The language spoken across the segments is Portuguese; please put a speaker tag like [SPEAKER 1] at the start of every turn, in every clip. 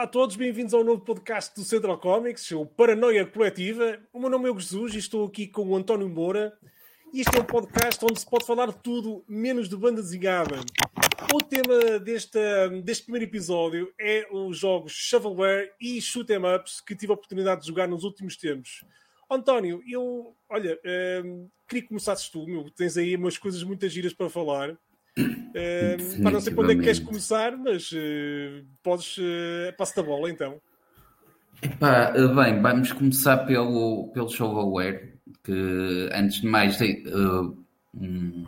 [SPEAKER 1] Olá a todos, bem-vindos ao novo podcast do Central Comics, o Paranoia Coletiva. O meu nome é Jesus e estou aqui com o António Moura. E este é um podcast onde se pode falar de tudo, menos de banda desenhada. O tema deste, deste primeiro episódio é os jogos Shovelware e Shoot 'em Ups que tive a oportunidade de jogar nos últimos tempos. António, eu, olha, hum, queria que começasses tu, meu, tens aí umas coisas muito giras para falar. Uh, para não sei onde é que queres começar, mas uh, podes. Uh, Passa-te a bola então.
[SPEAKER 2] Epá, bem, vamos começar pelo, pelo shovelware, que antes de mais uh, um,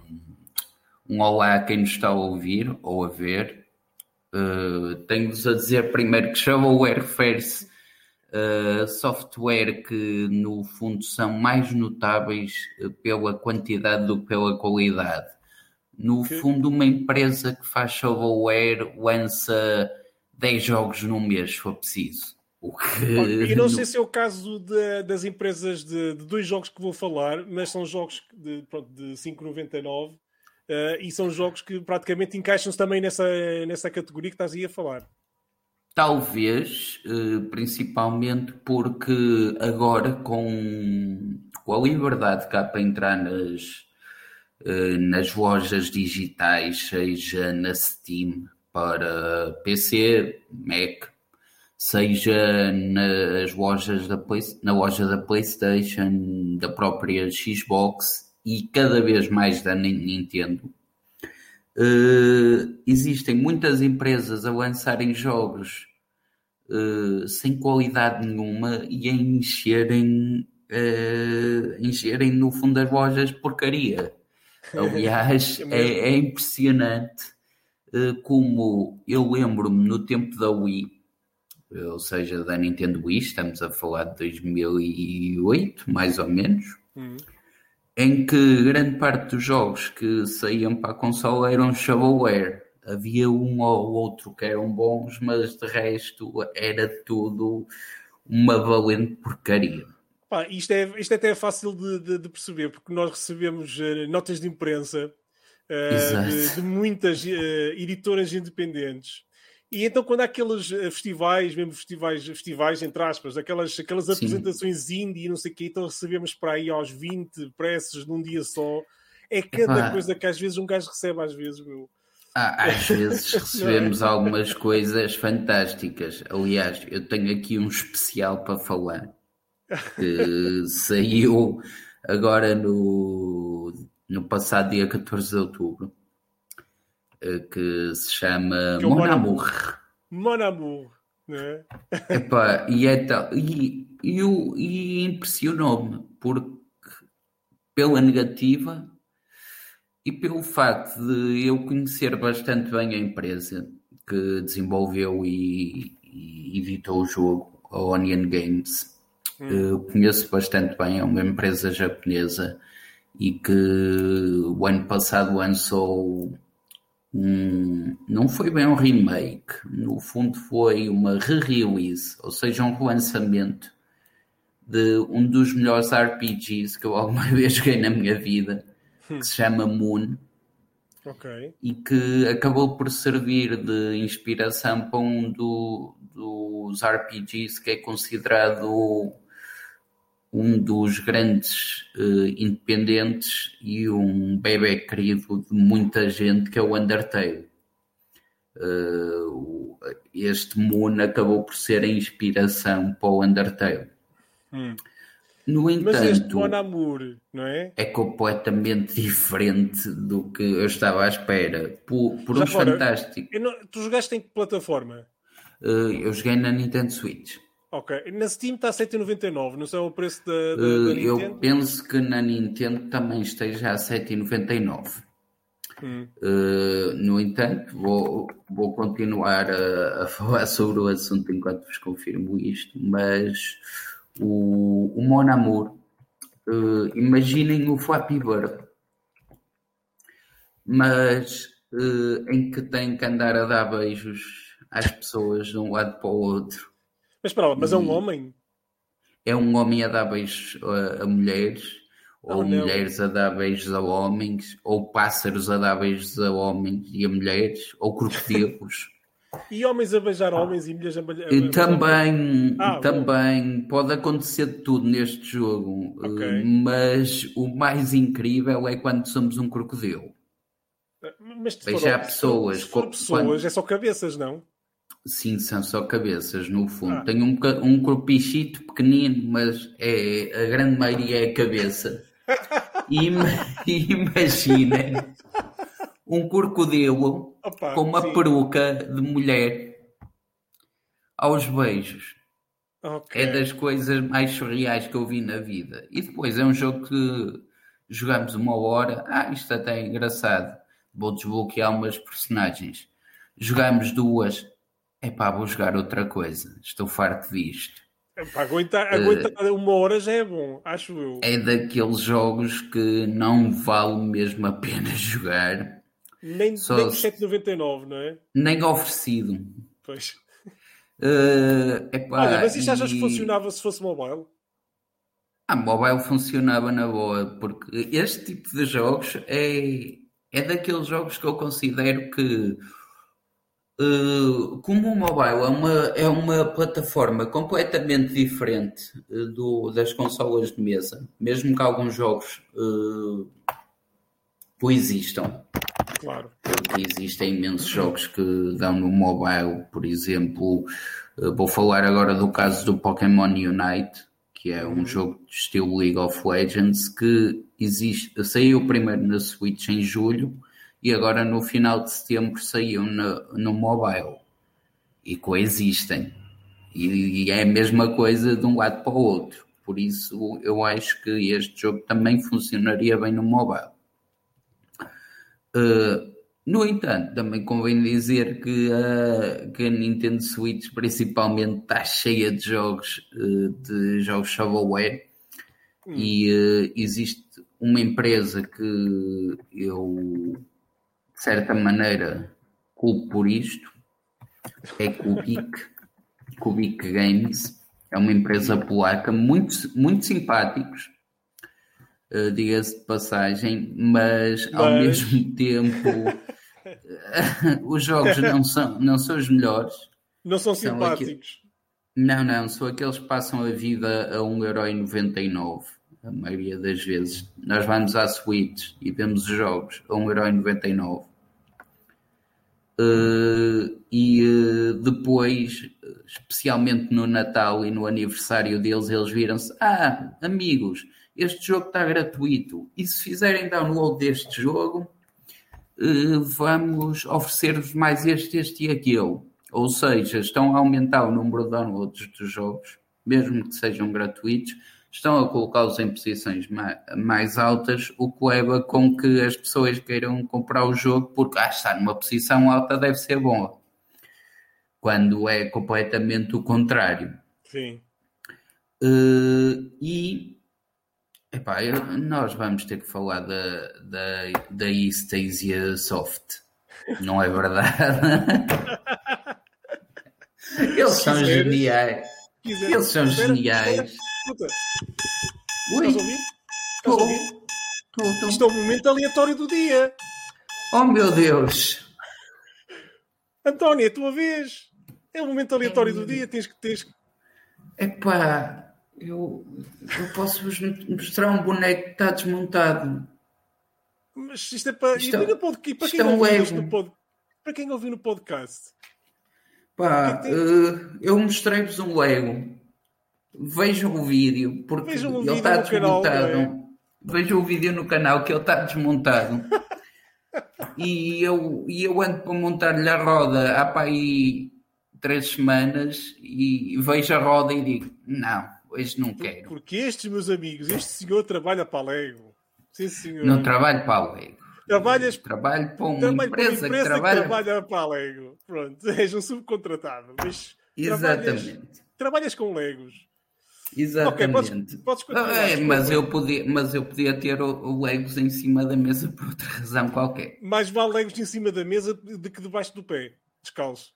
[SPEAKER 2] um olá a quem nos está a ouvir ou a ver. Uh, Tenho-vos a dizer primeiro que shovelware refere-se a software que no fundo são mais notáveis pela quantidade do que pela qualidade. No que... fundo, uma empresa que faz shovelware lança 10 jogos num mês, se for preciso.
[SPEAKER 1] O que... E não sei se é o caso de, das empresas de, de, dois jogos que vou falar, mas são jogos de, pronto, de 5,99 uh, e são jogos que praticamente encaixam-se também nessa, nessa categoria que estás aí a falar.
[SPEAKER 2] Talvez, uh, principalmente porque agora com, com a liberdade que há para entrar nas, nas lojas digitais, seja na Steam para PC, Mac, seja nas lojas da Play, na loja da PlayStation, da própria Xbox e cada vez mais da Nintendo. Uh, existem muitas empresas a lançarem jogos uh, sem qualidade nenhuma e a encherem, uh, encherem no fundo das lojas porcaria. Aliás, é, é impressionante como eu lembro-me no tempo da Wii ou seja, da Nintendo Wii, estamos a falar de 2008, mais ou menos, uhum. em que grande parte dos jogos que saíam para a consola eram shovelware. Havia um ou outro que eram bons, mas de resto era tudo uma valente porcaria.
[SPEAKER 1] Pá, isto, é, isto até é fácil de, de, de perceber, porque nós recebemos uh, notas de imprensa uh, de, de, muitas uh, editoras independentes e então, quando há aqueles festivais, mesmo festivais, festivais entre aspas, aquelas, aquelas apresentações indie e não sei o quê, então recebemos para aí aos 20 preços num dia só. É cada coisa que às vezes um gajo recebe, às vezes, meu.
[SPEAKER 2] Ah, às vezes recebemos é? algumas coisas fantásticas. Aliás, eu tenho aqui um especial para falar que saiu agora no, no passado dia 14 de outubro eh, que se chama que é Mon Amour.
[SPEAKER 1] Mon Amour, né?
[SPEAKER 2] Epá, e, é tal, e, e, e impressionou-me porque pela negativa e pelo facto de eu conhecer bastante bem a empresa que desenvolveu e, e editou o jogo, a Onion Games. Hum. Eu conheço bastante bem, é uma empresa japonesa e que o ano passado lançou um, não foi bem um remake, no fundo foi uma re-release, ou seja, um relançamento de um dos melhores RPGs que eu alguma vez joguei na minha vida, que se chama Moon.
[SPEAKER 1] Okay.
[SPEAKER 2] E que acabou por servir de inspiração para um do, dos RPGs que é considerado um dos grandes uh, independentes e um bebê querido de muita gente que é o Undertale. Uh, este Moon acabou por ser a inspiração para o Undertale.
[SPEAKER 1] Hum. No entanto, Mas este Mon Amour, não é?
[SPEAKER 2] É completamente diferente do que eu estava à espera. Por, por um fantástico.
[SPEAKER 1] Não, tu jogaste em que plataforma?
[SPEAKER 2] Uh, eu joguei na Nintendo Switch.
[SPEAKER 1] Ok. Na Steam está a 7,99, não sei o preço da, da,
[SPEAKER 2] uh,
[SPEAKER 1] da Nintendo?
[SPEAKER 2] Eu penso que na Nintendo também esteja a 7,99. Hum. Uh, no entanto, vou, vou continuar a, a, falar sobre o assunto enquanto vos confirmo isto, mas o, o Mon Amour, uh, imaginem o Flappy Bird, mas uh, em que tem que andar a dar beijos às pessoas de um lado para o outro
[SPEAKER 1] mas espera lá, mas é um homem?
[SPEAKER 2] É um homem a dar beijos a, a mulheres, oh, ou não. mulheres a dar beijos a homens, ou pássaros a dar beijos a homens e a mulheres, ou crocodilos.
[SPEAKER 1] E homens a beijar homens e mulheres a beijar.
[SPEAKER 2] E também, ah, também pode acontecer de tudo neste jogo, okay. mas o mais incrível é quando somos um crocodilo.
[SPEAKER 1] Mas beijar pessoas. Se pessoas, quando... é só cabeças, não?
[SPEAKER 2] Sim, são só cabeças, no fundo. Ah. Tem um, um corpichito pequenino, mas é, a grande maioria é a cabeça. E imaginem um crocodilo Opa, com uma sim. peruca de mulher aos beijos. Okay. É das coisas mais surreais que eu vi na vida. E depois é um jogo que jogamos uma hora. Ah, isto até é engraçado. Vou desbloquear umas personagens. Jogamos duas. Epá, vou jogar outra coisa. Estou farto disto.
[SPEAKER 1] Epá, aguentar, aguentar uh, uma hora já é bom, acho eu.
[SPEAKER 2] É daqueles jogos que não vale mesmo a pena jogar
[SPEAKER 1] nem, Só nem 7,99, não é?
[SPEAKER 2] Nem oferecido.
[SPEAKER 1] Pois.
[SPEAKER 2] Uh, epá,
[SPEAKER 1] Olha, mas isto achas que funcionava se fosse mobile?
[SPEAKER 2] Ah, mobile funcionava na boa, porque este tipo de jogos é, é daqueles jogos que eu considero que como o mobile é uma, é uma plataforma completamente diferente uh, do, das consolas de mesa, mesmo que alguns jogos uh, coexistam,
[SPEAKER 1] Claro.
[SPEAKER 2] Porque existem imensos jogos que dão no mobile, por exemplo, eh, vou falar agora do caso do Pokémon Unite, que é um uhum. jogo de estilo League of Legends que existe, saiu primeiro na Switch em julho e agora no final de setembro saiu no, no mobile e coexistem. E, e é a mesma coisa de um lado para o outro. Por isso eu acho que este jogo também funcionaria bem no mobile. Uh, no entanto, também convém dizer que, uh, que a Nintendo Switch principalmente está cheia de jogos uh, de jogos shovelware hum. e uh, existe uma empresa que eu de certa maneira culpo por isto é Kubik Kubik Games é uma empresa polaca muito, muito simpáticos uh, diga-se de passagem, mas, mas, ao mesmo tempo os jogos não são, não são os melhores.
[SPEAKER 1] Não são, são simpáticos. Aqui...
[SPEAKER 2] Não, não, são aqueles que passam a vida a 1,99€ a maioria das vezes. Nós vamos à Switch e vemos os jogos a 1,99€. Uh, e uh, depois, especialmente no Natal e no aniversário deles, eles viram-se: Ah, amigos, este jogo está gratuito e se fizerem download deste jogo, eh, vamos oferecer-vos mais este, este e aquele. Ou seja, estão a aumentar o número de downloads dos jogos, mesmo que sejam gratuitos, estão a colocá-los em posições mais altas, o que leva com que as pessoas queiram comprar o jogo porque ah, está numa posição alta, deve ser bom. Quando é completamente o contrário.
[SPEAKER 1] Sim.
[SPEAKER 2] Uh, e Epá, eu, nós vamos ter que falar da, da, da Eastasia Soft. Não é verdade? Eles são geniais. Eles são geniais. Escuta.
[SPEAKER 1] Ui. Estás a ouvir? Estás a ouvir? Tô, tô. Isto é o momento aleatório do dia.
[SPEAKER 2] Oh meu Deus!
[SPEAKER 1] António, é a tua vez. É o momento aleatório do dia. Tens que. Tens...
[SPEAKER 2] Epá, eu, eu posso vos mostrar um boneco que está desmontado.
[SPEAKER 1] Mas isto é para. Isto, é, para, quem é um ouviu pod, para quem ouviu no podcast.
[SPEAKER 2] Pá, é que uh, eu mostrei-vos um Lego. Vejam o vídeo, porque Vejam ele está desmontado. Canal, Vejam o vídeo no canal que ele está desmontado. e, eu, e eu ando para montar-lhe a roda há para aí três semanas e vejo a roda e digo: não, hoje não quero.
[SPEAKER 1] Porque estes meus amigos, este senhor trabalha para a Lego. Sim, senhor.
[SPEAKER 2] Não trabalho para a Lego.
[SPEAKER 1] Trabalhas,
[SPEAKER 2] trabalho para uma trabalho empresa, para uma empresa que, trabalha... que
[SPEAKER 1] trabalha para a Lego. Pronto, és um subcontratado. Mas
[SPEAKER 2] Exatamente.
[SPEAKER 1] Trabalhas, trabalhas com Legos.
[SPEAKER 2] Exatamente.
[SPEAKER 1] Okay, podes, podes
[SPEAKER 2] é, mas, eu podia, mas eu podia ter o, o, Legos em cima da mesa por outra razão qualquer.
[SPEAKER 1] Mais vale Legos em cima da mesa do que debaixo do pé, descalço.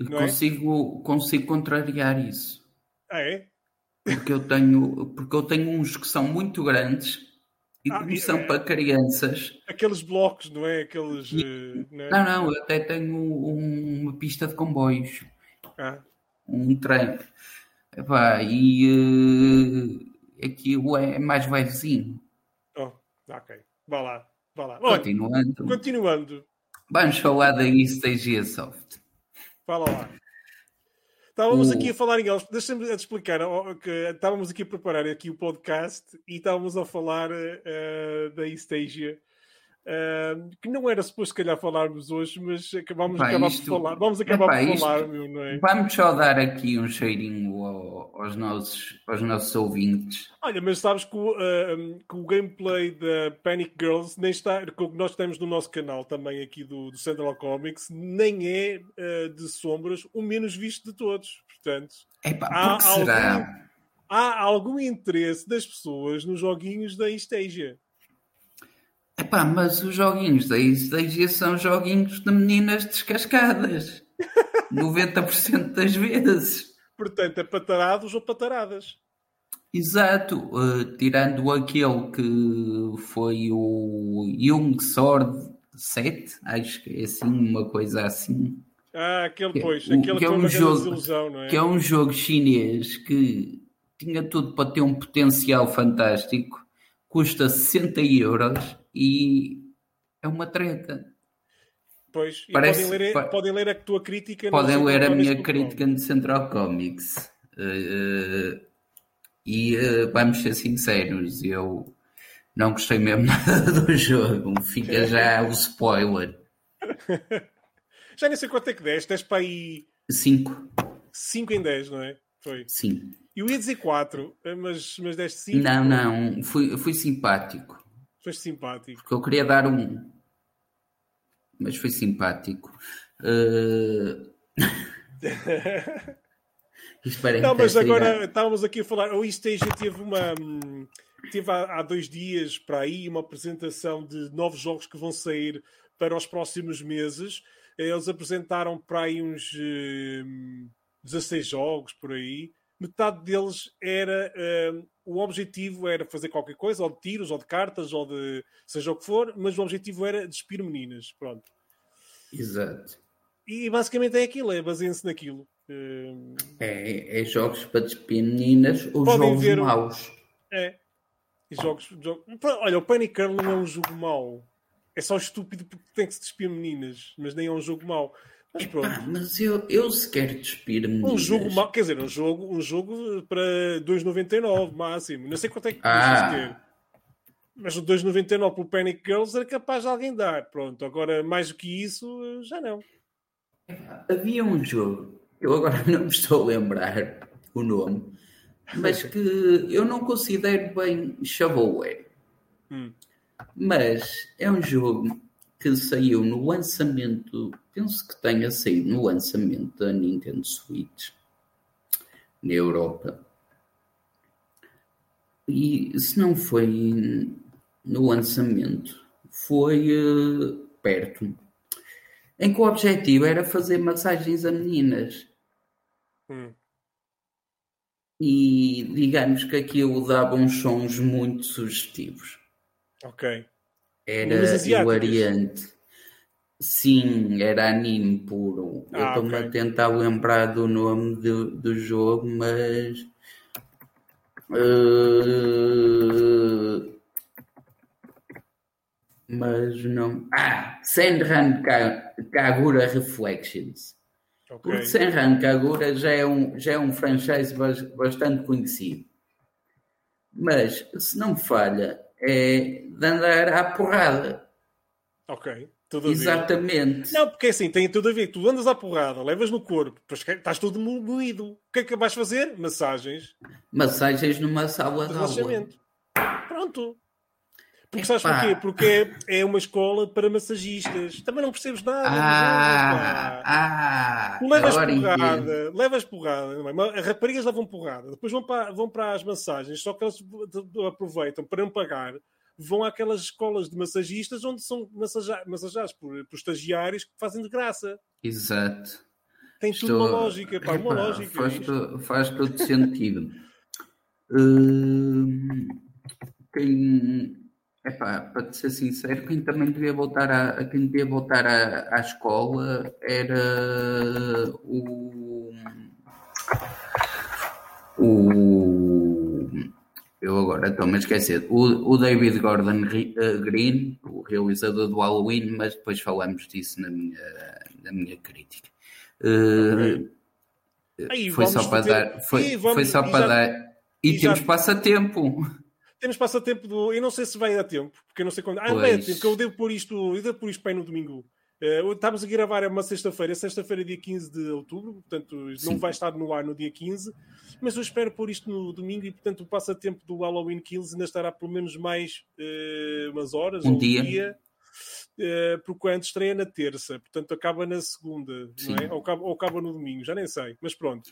[SPEAKER 2] Não é? consigo, é? consigo contrariar isso.
[SPEAKER 1] Ah, é?
[SPEAKER 2] Porque eu tenho, porque eu tenho uns que são muito grandes E
[SPEAKER 1] Ah, e-
[SPEAKER 2] são
[SPEAKER 1] é-
[SPEAKER 2] para crianças.
[SPEAKER 1] Aqueles blocos, não é? Aqueles. eh, não é?
[SPEAKER 2] Não, não, eu até tenho um- uma pista de comboios.
[SPEAKER 1] Ah,
[SPEAKER 2] um trem. Epá, e eh, aquilo é mais levezinho.
[SPEAKER 1] oh, ok. Vá lá. Vá lá. Olha,
[SPEAKER 2] Continuando,
[SPEAKER 1] continuando.
[SPEAKER 2] vamos falar da East Asia Soft.
[SPEAKER 1] Fala lá. Estávamos
[SPEAKER 2] O-
[SPEAKER 1] aqui a falar em eles. Deixa-me te explicar ó, que estávamos aqui a preparar aqui o podcast e estávamos a falar eh, da East Eh, que não era suposto, se calhar, falarmos hoje, mas acabamos
[SPEAKER 2] Epá,
[SPEAKER 1] acabar
[SPEAKER 2] isto-
[SPEAKER 1] por falar. Vamos acabar
[SPEAKER 2] epá,
[SPEAKER 1] por
[SPEAKER 2] isto-
[SPEAKER 1] falar, meu, não é?
[SPEAKER 2] Vamos só dar aqui um cheirinho ao- aos nossos, aos nossos ouvintes.
[SPEAKER 1] Olha, mas sabes que o, eh, que o gameplay da Panic Girls nem está, que nós temos no nosso canal também aqui do, do Central Comics, nem é eh, de sombras o menos visto de todos. Portanto,
[SPEAKER 2] Epá,
[SPEAKER 1] Há
[SPEAKER 2] que será?
[SPEAKER 1] algum- há algum interesse das pessoas nos joguinhos da East Asia.
[SPEAKER 2] Epá, mas os joguinhos da East Asia são joguinhos de meninas descascadas. 90% das vezes.
[SPEAKER 1] Portanto, é patarados ou pataradas.
[SPEAKER 2] Exato, eh, tirando aquele que foi o Young Sword 7, acho que é assim, uma coisa assim,
[SPEAKER 1] Ah, aquele,
[SPEAKER 2] Que-
[SPEAKER 1] pois,
[SPEAKER 2] o-
[SPEAKER 1] aquele
[SPEAKER 2] que é um jogo-
[SPEAKER 1] desilusão, não é?
[SPEAKER 2] que é um jogo chinês que tinha tudo para ter um potencial fantástico, custa 60 euros e é uma treta.
[SPEAKER 1] Pois,
[SPEAKER 2] Parece-
[SPEAKER 1] podem, ler,
[SPEAKER 2] pa-
[SPEAKER 1] podem ler a tua crítica.
[SPEAKER 2] Podem ler a minha crítica no Central Comics. Eh, e eh, vamos ser sinceros, eu não gostei mesmo nada do jogo. Fica já o spoiler.
[SPEAKER 1] Já nem sei quanto é que deste, deste para aí
[SPEAKER 2] 5,
[SPEAKER 1] 5 em 10, não é? Foi.
[SPEAKER 2] sim.
[SPEAKER 1] Eu ia dizer 4, mas, mas deste 5.
[SPEAKER 2] Não, não, fui, fui simpático.
[SPEAKER 1] Foste simpático.
[SPEAKER 2] Porque eu queria dar um. Mas foi simpático. Eh, Isto
[SPEAKER 1] Não, mas agora estávamos aqui a falar. O East Asia teve uma. Teve há, há dois dias para aí uma apresentação de novos jogos que vão sair para os próximos meses. Eles apresentaram para aí uns hum, 16 jogos por aí. Metade deles era. O objetivo era fazer qualquer coisa, ou de tiros, ou de cartas, ou de seja o que for, mas o objetivo era despir meninas. Pronto.
[SPEAKER 2] Exato.
[SPEAKER 1] E basicamente é aquilo, é baseiem-se naquilo. Hum,
[SPEAKER 2] É, é jogos para despir meninas ou
[SPEAKER 1] Podem
[SPEAKER 2] jogos
[SPEAKER 1] ver
[SPEAKER 2] maus.
[SPEAKER 1] É. Jogos, jogos- Olha, o Panic Girl não é um jogo mau. É só estúpido porque tem que se despir meninas, mas nem é um jogo mau. Mas pronto.
[SPEAKER 2] Ah, mas eu, eu se quero despir meninas.
[SPEAKER 1] Um jogo mau, quer dizer, um jogo, um jogo para 2,99 máximo. Não sei quanto é que
[SPEAKER 2] Ah.
[SPEAKER 1] custas ter. Mas o 2,99 pelo Panic Girls era capaz de alguém dar. Pronto, agora mais do que isso, já não.
[SPEAKER 2] Havia um jogo, eu agora não me estou a lembrar o nome, mas que eu não considero bem shovelware.
[SPEAKER 1] Hum.
[SPEAKER 2] Mas é um jogo que saiu no lançamento, penso que tenha saído no lançamento da Nintendo Switch na Europa. E se não foi no lançamento, foi eh, perto. Em que o objetivo era fazer massagens a meninas.
[SPEAKER 1] Hum.
[SPEAKER 2] E digamos que aquilo dava uns sons muito sugestivos.
[SPEAKER 1] Ok.
[SPEAKER 2] Era
[SPEAKER 1] asiáticas?
[SPEAKER 2] hilariante. Sim, era anime puro. Eu
[SPEAKER 1] Ah,
[SPEAKER 2] estou-me
[SPEAKER 1] ok.
[SPEAKER 2] a tentar lembrar do nome do, do jogo, mas. eh, mas não. Ah! Senran Ka- Kagura Reflections.
[SPEAKER 1] Ok.
[SPEAKER 2] Porque Senran Kagura já é um, já é um franchise bas- bastante conhecido. Mas, se não me falha, é de andar à porrada.
[SPEAKER 1] Ok. Tudo.
[SPEAKER 2] Exatamente.
[SPEAKER 1] Não, porque é assim, tem tudo a ver. Tu andas à porrada, levas no corpo, estás todo mo- moído. O que é que vais fazer? Massagens
[SPEAKER 2] Massagens numa sala
[SPEAKER 1] de
[SPEAKER 2] aula.
[SPEAKER 1] Pronto. Porque sabes porquê? Porque é, é uma escola para massagistas. Também não percebes nada.
[SPEAKER 2] Ah,
[SPEAKER 1] pá.
[SPEAKER 2] ah,
[SPEAKER 1] levas
[SPEAKER 2] entendo.
[SPEAKER 1] porrada, levas porrada, não é? Mas As raparigas levam porrada, depois vão para, vão para as massagens, só que elas aproveitam para não pagar, vão àquelas escolas de massagistas onde são massaja- massajados por, por estagiários que fazem de graça.
[SPEAKER 2] Exato.
[SPEAKER 1] Tem tudo
[SPEAKER 2] Estou-
[SPEAKER 1] uma lógica, pá, uma lógica.
[SPEAKER 2] Faz, to- faz todo sentido. Hum, quem, Epá, para te ser sincero, quem também devia voltar a, quem devia voltar à, à escola era o, o eu agora estou-me a esquecer o, o David Gordon eh, Green, o realizador do Halloween, mas depois falamos disso na minha, na minha crítica. Uh, Aí, foi, só para dar, foi, vamos, foi só para já, dar. E, e temos já... passatempo.
[SPEAKER 1] Temos passatempo do. Eu não sei se vai dar tempo, porque eu não sei quando. Ah, vai dar tempo, porque eu devo pôr isto, eu devo pôr isto para aí no domingo. Uh, estamos a gravar é uma sexta-feira, sexta-feira, dia 15 de outubro, portanto Sim. não vai estar no ar no dia 15, mas eu espero pôr isto no domingo e, portanto, o passatempo do Halloween Kills ainda estará pelo menos mais uh, umas horas
[SPEAKER 2] um ou dia. um dia,
[SPEAKER 1] uh, porque antes estreia na terça, portanto acaba na segunda, não é? ou, acaba, ou acaba no domingo, já nem sei, mas pronto.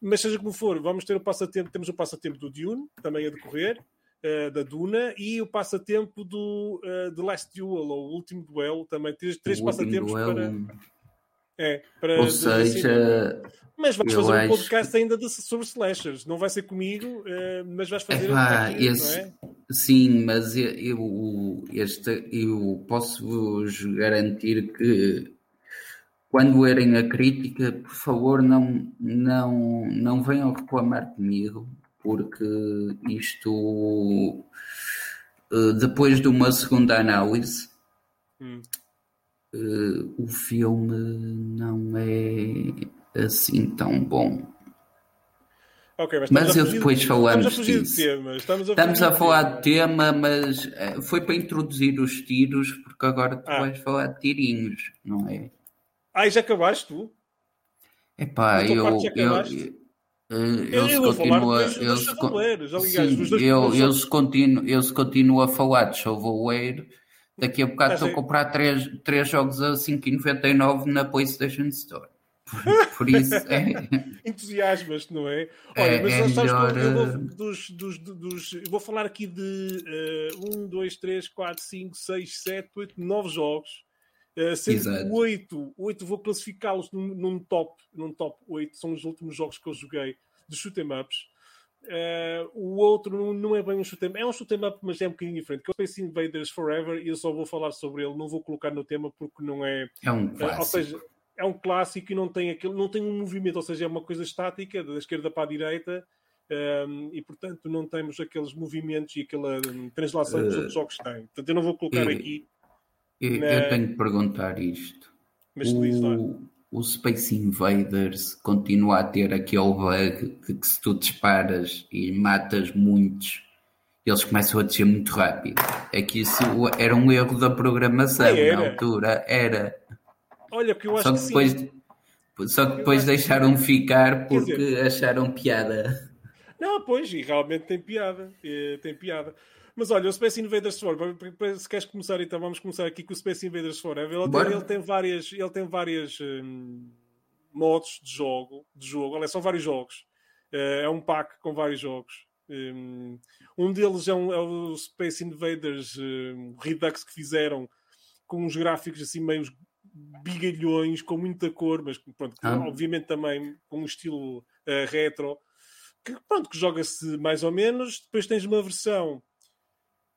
[SPEAKER 1] Mas seja como for, vamos ter o passatempo, temos o passatempo do Dune, também a decorrer, uh, da Duna e o passatempo do uh, The Last Duel, ou o último duelo, também três, três passatempos para. É, para
[SPEAKER 2] ou seja,
[SPEAKER 1] mas vais fazer acho... um podcast ainda de, sobre slashers. Não vai ser comigo, uh, mas vais fazer Epá,
[SPEAKER 2] esse... é? Sim, mas eu, eu, este, eu posso-vos garantir que quando lerem a crítica, por favor, não, não, não venham reclamar comigo, porque isto, eh, depois de uma segunda análise, hum. Eh, o filme não é assim tão bom.
[SPEAKER 1] Okay, mas,
[SPEAKER 2] mas eu depois de, falamos estamos a disso. De tema, estamos a, estamos a falar de tema, mas eh, foi para introduzir os tiros, porque agora tu ah. vais falar de tirinhos, não é?
[SPEAKER 1] Ah, e já acabaste tu?
[SPEAKER 2] Epá, eu, eu, eles continuam, eles, sim, eu, eles, continuam, eles continuam a falar de Shovelware. Daqui a bocado estou a comprar 3, 3 jogos a 5,99 na PlayStation Store. Por, por isso é.
[SPEAKER 1] Entusiasmas, não é? Olha, é, mas é melhor... eu vou, dos, dos, dos, eu vou falar aqui de uh, 1, 2, 3, 4, 5, 6, 7, 8, 9 jogos. Uh, sendo 8, 8 vou classificá-los num, num, top, num top 8, são os últimos jogos que eu joguei de shoot'em ups. Uh, o outro não, não, é bem um shoot'em é um shoot'em up, mas é um bocadinho diferente, que é o Space Invaders Forever, e eu só vou falar sobre ele, não vou colocar no tema porque não é.
[SPEAKER 2] É um clássico. Uh, ou
[SPEAKER 1] seja, é um clássico e não tem, aquele, não tem um movimento, ou seja, é uma coisa estática, da esquerda para a direita. Um, e portanto não temos aqueles movimentos e aquela um, translação que os outros jogos têm. Portanto, eu não vou colocar aqui
[SPEAKER 2] eu, na... eu tenho que perguntar isto.
[SPEAKER 1] Mas o,
[SPEAKER 2] o Space Invaders continua a ter aquele bug de que se tu disparas e matas muitos, eles começam a descer muito rápido. É que isso era um erro da programação na altura. Era.
[SPEAKER 1] Olha, que eu acho só que,
[SPEAKER 2] depois,
[SPEAKER 1] sim.
[SPEAKER 2] Só que depois deixaram ficar porque dizer, acharam piada.
[SPEAKER 1] Não, pois, e realmente tem piada. É, tem piada. Mas olha, o Space Invaders Forever, se queres começar então, vamos começar aqui com o Space Invaders Forever. Ele, tem, ele tem várias, ele tem várias hum, modos de jogo, de jogo. Olha, são vários jogos. Uh, é um pack com vários jogos. Um, um deles é, um, é, o Space Invaders um, Redux que fizeram com uns gráficos assim meio bigalhões, com muita cor, mas pronto, ah. obviamente também com um estilo uh, retro. Que, pronto, que joga-se mais ou menos. Depois tens uma versão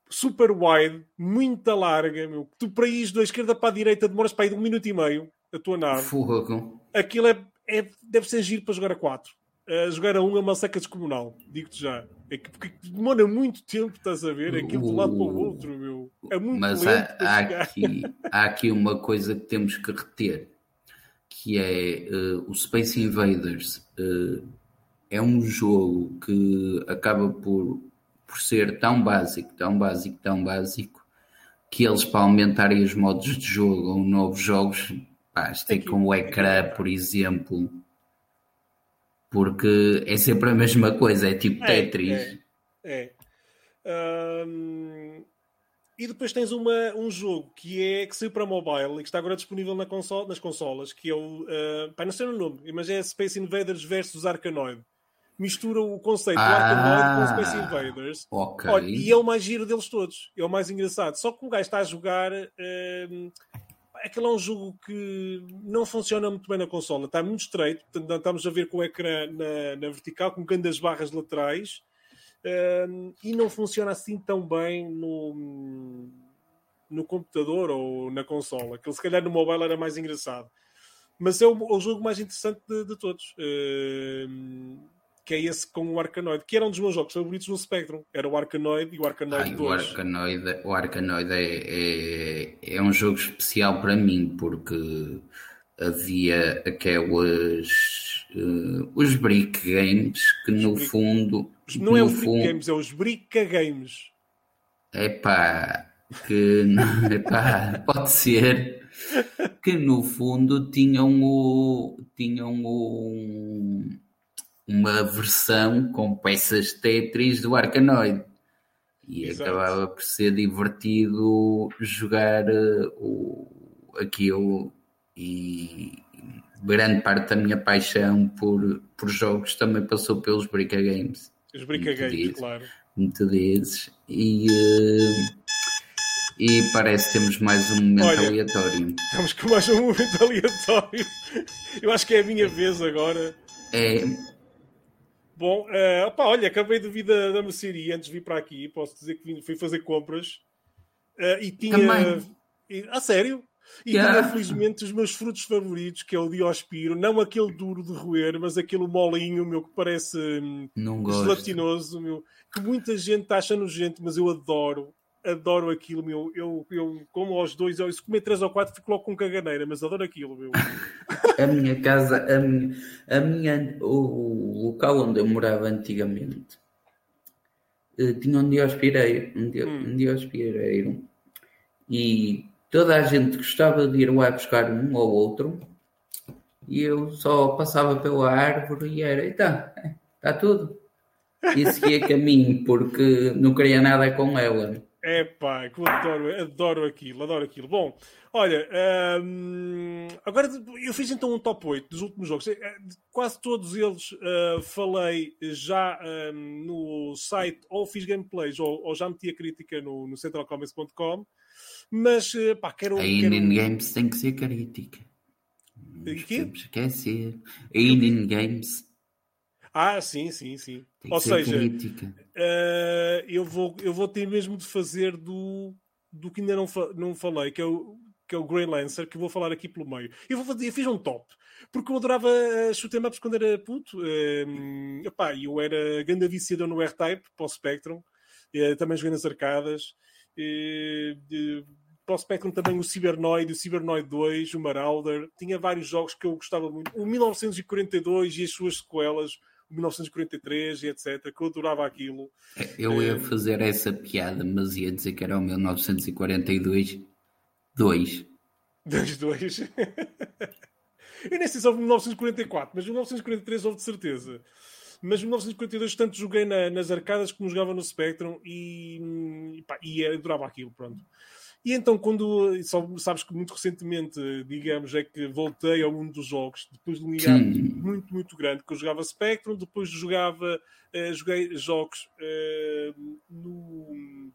[SPEAKER 1] super wide, muito larga, meu. Tu para ir da esquerda para a direita demoras para ir de um minuto e meio a tua nave.
[SPEAKER 2] Fogo.
[SPEAKER 1] Aquilo é, é, deve ser giro para jogar a 4. Uh, jogar a 1 um é uma seca descomunal, digo-te já. É que, porque demora muito tempo, estás a ver? Aquilo de um lado para o outro, meu. É muito
[SPEAKER 2] Mas há, há, aqui, há aqui uma coisa que temos que reter, que é uh, o Space Invaders. Uh, é um jogo que acaba por por ser tão básico, tão básico, tão básico, que eles para aumentarem os modos de jogo ou novos jogos, pá, tem com o ecrã, por exemplo, porque é sempre a mesma coisa, é tipo é, Tetris.
[SPEAKER 1] É. é. E depois tens uma, um jogo que é que saiu para mobile e que está agora disponível na console, nas consolas, que é o. Uh, pá, não sei o nome, mas é Space Invaders versus Arkanoid mistura o conceito ah, do Arkanoid com o Space Invaders.
[SPEAKER 2] Okay. Olha,
[SPEAKER 1] e é o mais giro deles todos. É o mais engraçado. Só que o gajo está a jogar. Um, aquele é um jogo que não funciona muito bem na consola. Está muito estreito. Portanto, estamos a ver com o ecrã na, na vertical, com grandes barras laterais. Uh, e não funciona assim tão bem no, no computador ou na consola. Aquele se calhar no mobile era mais engraçado. Mas é o, o jogo mais interessante de, de todos. Uh, que é esse com o Arkanoid, que era um dos meus jogos favoritos no Spectrum. Era o Arkanoid e o Arkanoid Ai, 2.
[SPEAKER 2] O Arkanoid, o é, é, é, um jogo especial para mim, porque havia aquelas... Uh, os Brick Games, que os no brick... fundo...
[SPEAKER 1] Não é os Brick fundo... Games, é os Bricka Games.
[SPEAKER 2] É pá, que... epá, pode ser que no fundo tinham o... tinham o uma versão com peças Tetris do Arkanoid. E Exato. acabava por ser divertido jogar uh, o, aquilo e grande parte da minha paixão por, por jogos também passou pelos Brica Games.
[SPEAKER 1] Os Brica Games, desses, claro.
[SPEAKER 2] Muito desses. E, uh, e parece que temos mais um momento Olha, aleatório.
[SPEAKER 1] Estamos com mais um momento aleatório. Eu acho que é a minha vez agora.
[SPEAKER 2] É,
[SPEAKER 1] Bom, uh, opa, olha, acabei de vir da, da mercearia antes de vir para aqui. Posso dizer que vim, fui fazer compras uh, e tinha. E, a sério? E yeah. tinha, felizmente, os meus frutos favoritos, que é o Diospiro, não aquele duro de roer, mas aquele molinho, meu, que parece hum, gelatinoso, meu, que muita gente acha nojento, mas eu adoro adoro aquilo, meu. Eu, eu como aos dois, eu, se comer três ou quatro, fico logo com caganeira, mas adoro aquilo, meu.
[SPEAKER 2] a minha casa, a minha, a minha, o, local onde eu morava antigamente eh, tinha um diospireiro, um, dio, hum. um diospireiro, e toda a gente gostava de ir lá buscar um ou outro, e eu só passava pela árvore e era, então, está tudo. E seguia caminho, porque não queria nada com ela.
[SPEAKER 1] É pá, que eu adoro, adoro aquilo, adoro aquilo. Bom, olha, hum, agora eu fiz então um top 8 dos últimos jogos. Eh, quase todos eles uh, falei já um, no site, ou fiz gameplays, ou, ou já meti a crítica no, no centralcomics.com. Mas, uh, pá, quero.
[SPEAKER 2] A Indian Games tem que ser crítica.
[SPEAKER 1] E quê?
[SPEAKER 2] Esquecer. A Indian Games
[SPEAKER 1] ah, sim, sim, sim. Tem Ou seja, uh, eu, vou, eu vou ter mesmo de fazer do, do que ainda não, fa não falei, que é o, que é o Grey Lancer, que vou falar aqui pelo meio. Eu, vou fazer, eu fiz um top, porque eu adorava uh, shoot'em ups quando era puto. Uh, epá, eu era grande viciador no R-Type, para o Spectrum. Uh, também joguei nas arcadas. Uh, para o Spectrum também o Cybernoid, o Cybernoid 2, o Marauder. Tinha vários jogos que eu gostava muito. O 1942 e as suas sequelas 1943 e etc. Que eu adorava aquilo.
[SPEAKER 2] Eu ia eh, fazer essa piada, mas ia dizer que era o 1942 2.
[SPEAKER 1] 2, 2. eu nem sei se houve 1944, mas 1943 houve de certeza. Mas 1942 tanto joguei na, nas arcadas como jogava no Spectrum e, e, pá, e adorava aquilo, pronto. E então, quando sabes que muito recentemente, digamos, é que voltei ao mundo dos jogos, depois de um hiato muito, muito grande, que eu jogava Spectrum, depois jogava, uh, joguei jogos uh, no,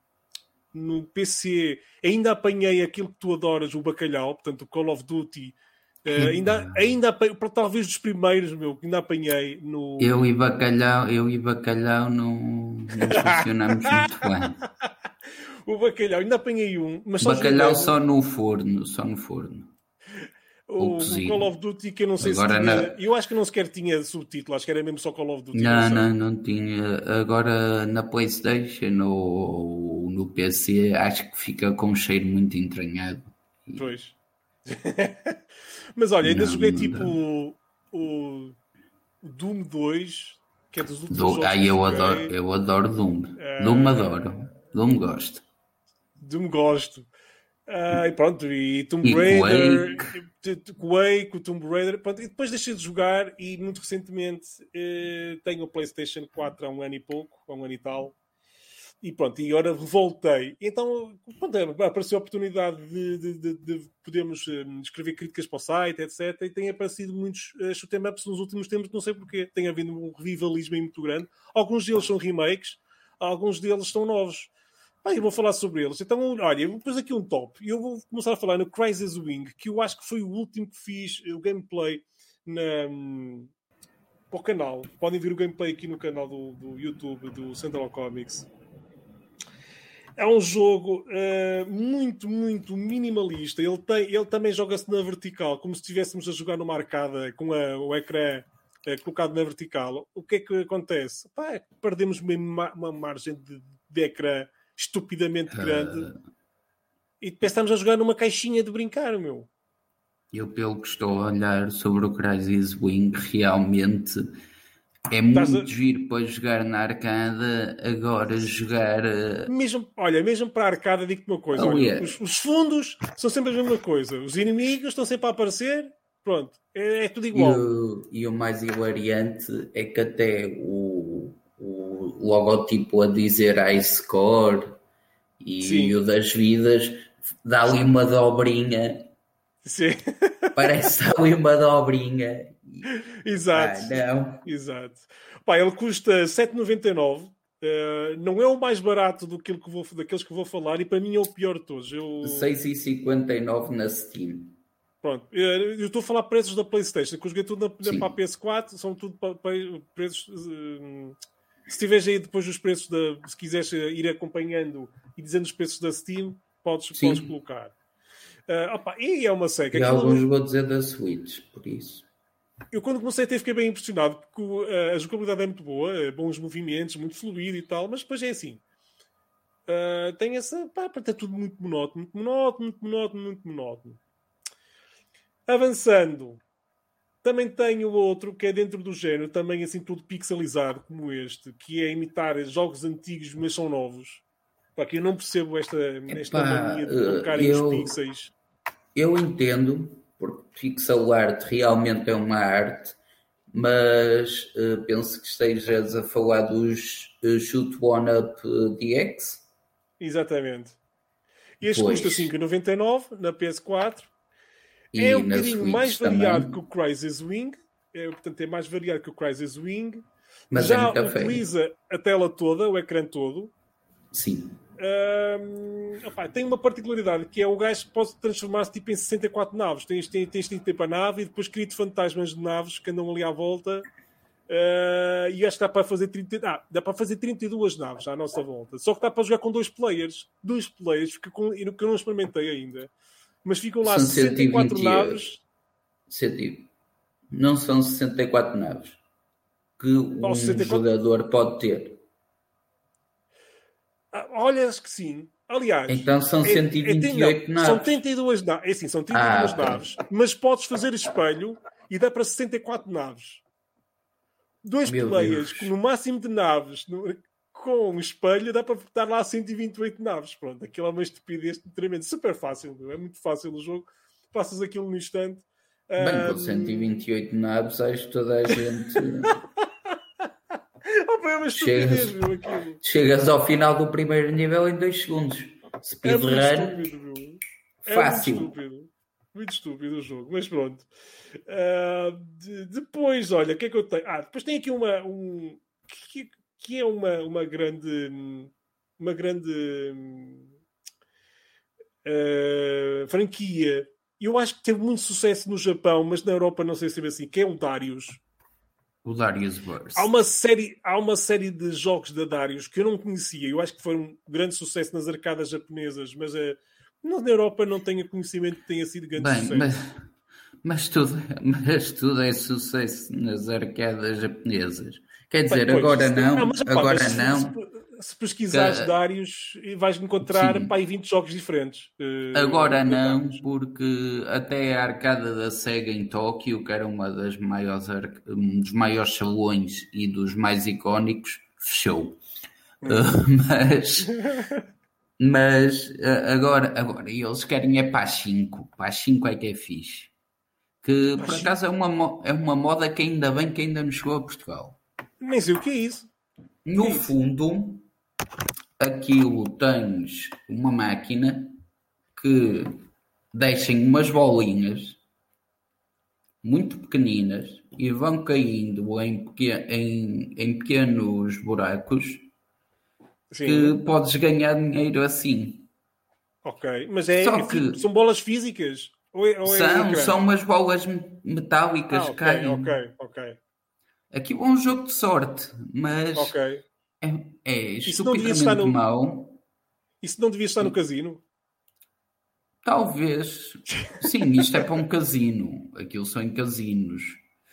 [SPEAKER 1] no PC, ainda apanhei aquilo que tu adoras, o bacalhau, portanto, o Call of Duty. Uh, ainda, ainda apanhei, talvez dos primeiros, meu, que ainda apanhei no.
[SPEAKER 2] Eu e bacalhau, eu e bacalhau não, não funcionamos muito bem.
[SPEAKER 1] O bacalhau, ainda apanhei um. Mas
[SPEAKER 2] só bacalhau só no forno, só no forno.
[SPEAKER 1] O, o, Call of Duty, que eu não sei Agora se tinha. Na... Eu acho que não sequer tinha subtítulo, acho que era mesmo só Call of Duty.
[SPEAKER 2] Não, não, não, não tinha. Agora na PlayStation ou no PC, acho que fica com um cheiro muito entranhado.
[SPEAKER 1] Pois. Mas olha, ainda não, joguei não tipo o, o, Doom 2, que é dos últimos Do... jogos.
[SPEAKER 2] Ah, eu adoro, eu adoro Doom. Uh... Doom adoro. Doom gosto.
[SPEAKER 1] Doom gosto. Uh, e pronto, e Tomb e Raider, Quake. Quake, o Tomb Raider, pronto, e depois deixei de jogar e muito recentemente eh, tenho o PlayStation 4 há um ano e pouco, há um ano e tal, e pronto, e agora voltei. Então, pronto, apareceu a oportunidade de, de, de, de podermos um, escrever críticas para o site, etc. E tem aparecido muitos uh, shoot'em ups nos últimos tempos, não sei porquê. Tem havido um revivalismo muito grande. Alguns deles são remakes, alguns deles são novos. Bem, eu vou falar sobre eles. Então, olha, eu pôr aqui um top. Eu vou começar a falar no Crisis Wing, que eu acho que foi o último que fiz, o gameplay, na, para o canal. Podem ver o gameplay aqui no canal do, do YouTube do Central Comics. É um jogo uh, muito, muito minimalista. Ele, tem, ele também joga-se na vertical, como se estivéssemos a jogar numa arcada com a, o ecrã uh, colocado na vertical. O que é que acontece? Pá, é perdemos uma, uma margem de, de ecrã estupidamente grande. Uh... E depois estamos a jogar numa caixinha de brincar, meu.
[SPEAKER 2] Eu, pelo que estou a olhar sobre o Crisis Wing, realmente é muito a... giro para jogar na arcada, agora jogar. Eh,
[SPEAKER 1] mesmo, olha, mesmo para a arcada, digo-te uma coisa: olha, os, os, fundos são sempre a mesma coisa, os inimigos estão sempre a aparecer, pronto, é, é tudo igual.
[SPEAKER 2] E o, e o, mais hilariante é que até o logotipo a dizer High Score e, o das vidas dá ali uma dobrinha
[SPEAKER 1] Sim.
[SPEAKER 2] Parece ali uma dobrinha.
[SPEAKER 1] Exato. Ah, não. Exato. Pá, ele custa 7,99. Uh, eh, não é o mais barato do que vou, daqueles que vou falar e para mim é o pior de todos. Eu...
[SPEAKER 2] 6,59 na Steam.
[SPEAKER 1] Pronto, eh, eu estou a falar preços da PlayStation, que eu joguei tudo na, na para a PS4, são tudo para, para preços. Uh, se tiveres aí depois os preços da. Se quiseres ir acompanhando e dizendo os preços da Steam, podes, podes colocar. Uh, opa, e é uma seca.
[SPEAKER 2] E alguns vou dizer da Switch, por isso.
[SPEAKER 1] Eu quando comecei até fiquei bem impressionado, porque uh, a jogabilidade é muito boa, bons movimentos, muito fluido e tal, mas depois é assim. Uh, tem essa. Pá, está tudo muito monótono, muito monótono, muito monótono, muito monótono. Avançando, também tenho outro que é dentro do género, também assim tudo pixelizado, como este, que é imitar jogos antigos, mas são novos. Pá, que eu não percebo esta, esta mania de colocarem eu... os pixels
[SPEAKER 2] eu entendo, porque pixel art realmente é uma arte, mas uh, penso que estejas a falar dos uh, Shoot One Up uh, DX.
[SPEAKER 1] Exatamente. Este pois. custa 5,99 na PS4. E é um bocadinho mais variado também. que o Crisis Wing. É, portanto, é mais variado que o Crisis Wing. Mas Já é utiliza feio. a tela toda, o ecrã todo.
[SPEAKER 2] Sim
[SPEAKER 1] opa, tem uma particularidade que é o gajo pode transformar-se tipo em 64 naves. Tens, tens, tens tempo a nave e depois cria fantasmas de naves que andam ali à volta. Uh, e acho que dá para fazer 30, ah, dá para fazer 32 naves à nossa volta. Só que dá para jogar com dois players. Dois players, fica com, que eu não experimentei ainda. Mas ficam lá são 64 120, naves.
[SPEAKER 2] Não são 64 naves que um 64... jogador pode ter.
[SPEAKER 1] Ah, olha, acho que sim. Aliás,
[SPEAKER 2] então são 128 é, é, não, naves.
[SPEAKER 1] São 32 naves. É assim, são 32 ah, naves, mas podes fazer espelho e dá para 64 naves. Dois Meu players Deus. no máximo de naves no, com um espelho dá para estar lá 128 naves. Pronto, aquilo é uma estupidez tremenda. Super fácil, é muito fácil o jogo. Passas aquilo no instante.
[SPEAKER 2] Bem, com 128 naves, acho que toda a gente.
[SPEAKER 1] uma chegas, meu,
[SPEAKER 2] chegas ao final do primeiro nível em 2 segundos. Speedrun. É É Fácil.
[SPEAKER 1] Muito estúpido. Muito estúpido o jogo, mas pronto. Uh, de, depois, olha, o que é que eu tenho? Ah, depois tem aqui uma. Um, que, que é uma, uma grande. Uma grande. Uh, franquia. Eu acho que teve muito sucesso no Japão, mas na Europa não sei se é assim, que é o Darius.
[SPEAKER 2] O Darius Burst.
[SPEAKER 1] Há uma, série, há uma série de jogos da Darius que eu não conhecia. Eu acho que foram um grande sucesso nas arcadas japonesas, mas uh, na Europa não tenho conhecimento que tenha sido grande Bem, sucesso.
[SPEAKER 2] Mas, mas, tudo, mas tudo é sucesso nas arcadas japonesas. Quer dizer, pois, agora não, não mas, agora não
[SPEAKER 1] se pesquisares que... Darius, vais encontrar pá, 20 jogos diferentes.
[SPEAKER 2] Uh, Agora não, porque até a arcada da SEGA em Tóquio, que era uma das maiores, um dos maiores salões e dos mais icónicos, fechou. Uh, mas mas uh, agora, agora eles querem é para as 5. Para as 5 é que é fixe. Que por acaso é uma, é uma moda que ainda bem que ainda nos chegou a Portugal.
[SPEAKER 1] Nem sei o que é isso.
[SPEAKER 2] No fundo, aquilo tens uma máquina que deixem umas bolinhas muito pequeninas e vão caindo em, em, em pequenos buracos Sim. que podes ganhar dinheiro assim.
[SPEAKER 1] Ok, mas é, Só que, são bolas físicas? Ou é, ou
[SPEAKER 2] é são, são umas bolas metálicas
[SPEAKER 1] ah, okay, que caem. Ok, ok.
[SPEAKER 2] Aquilo é um jogo de sorte, mas
[SPEAKER 1] Ok.
[SPEAKER 2] é, é
[SPEAKER 1] não devia estar
[SPEAKER 2] estupidamente
[SPEAKER 1] no-
[SPEAKER 2] mau.
[SPEAKER 1] Isso não devia estar no casino?
[SPEAKER 2] Talvez. Sim, isto é para um casino. Aquilo são em casinos.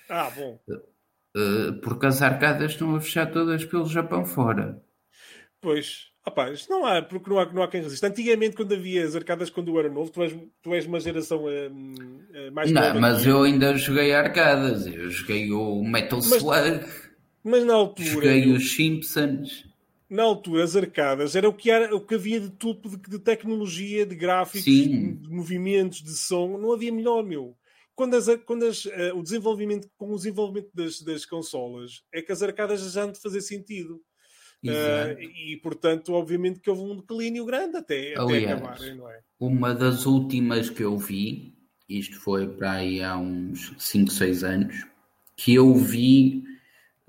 [SPEAKER 1] Ah, bom.
[SPEAKER 2] Uh, porque as arcadas estão a fechar todas pelo Japão fora.
[SPEAKER 1] Pois. Rapaz, isto não há, porque não há, não há quem resista. Antigamente, quando havia as arcadas quando eu era novo, tu és, tu és uma geração hum, eh, mais nova
[SPEAKER 2] Não, mas
[SPEAKER 1] que
[SPEAKER 2] eu ainda joguei arcadas. Eu joguei o Metal
[SPEAKER 1] Mas-
[SPEAKER 2] Slug,
[SPEAKER 1] Mas na altura,
[SPEAKER 2] joguei os Simpsons.
[SPEAKER 1] na altura, as arcadas era o que, era, o que havia de tudo de, de tecnologia, de gráficos,
[SPEAKER 2] Sim.
[SPEAKER 1] de movimentos, de som. Não havia melhor, meu. Quando, as, quando as, eh, o desenvolvimento, com o desenvolvimento das, das consolas, é que as arcadas já han de fazer sentido. Eh, e, portanto, obviamente que houve um declínio grande até, até
[SPEAKER 2] Aliás,
[SPEAKER 1] acabarem, não é?
[SPEAKER 2] Uma das últimas que eu vi, isto foi para aí há uns 5, 6 anos, que eu vi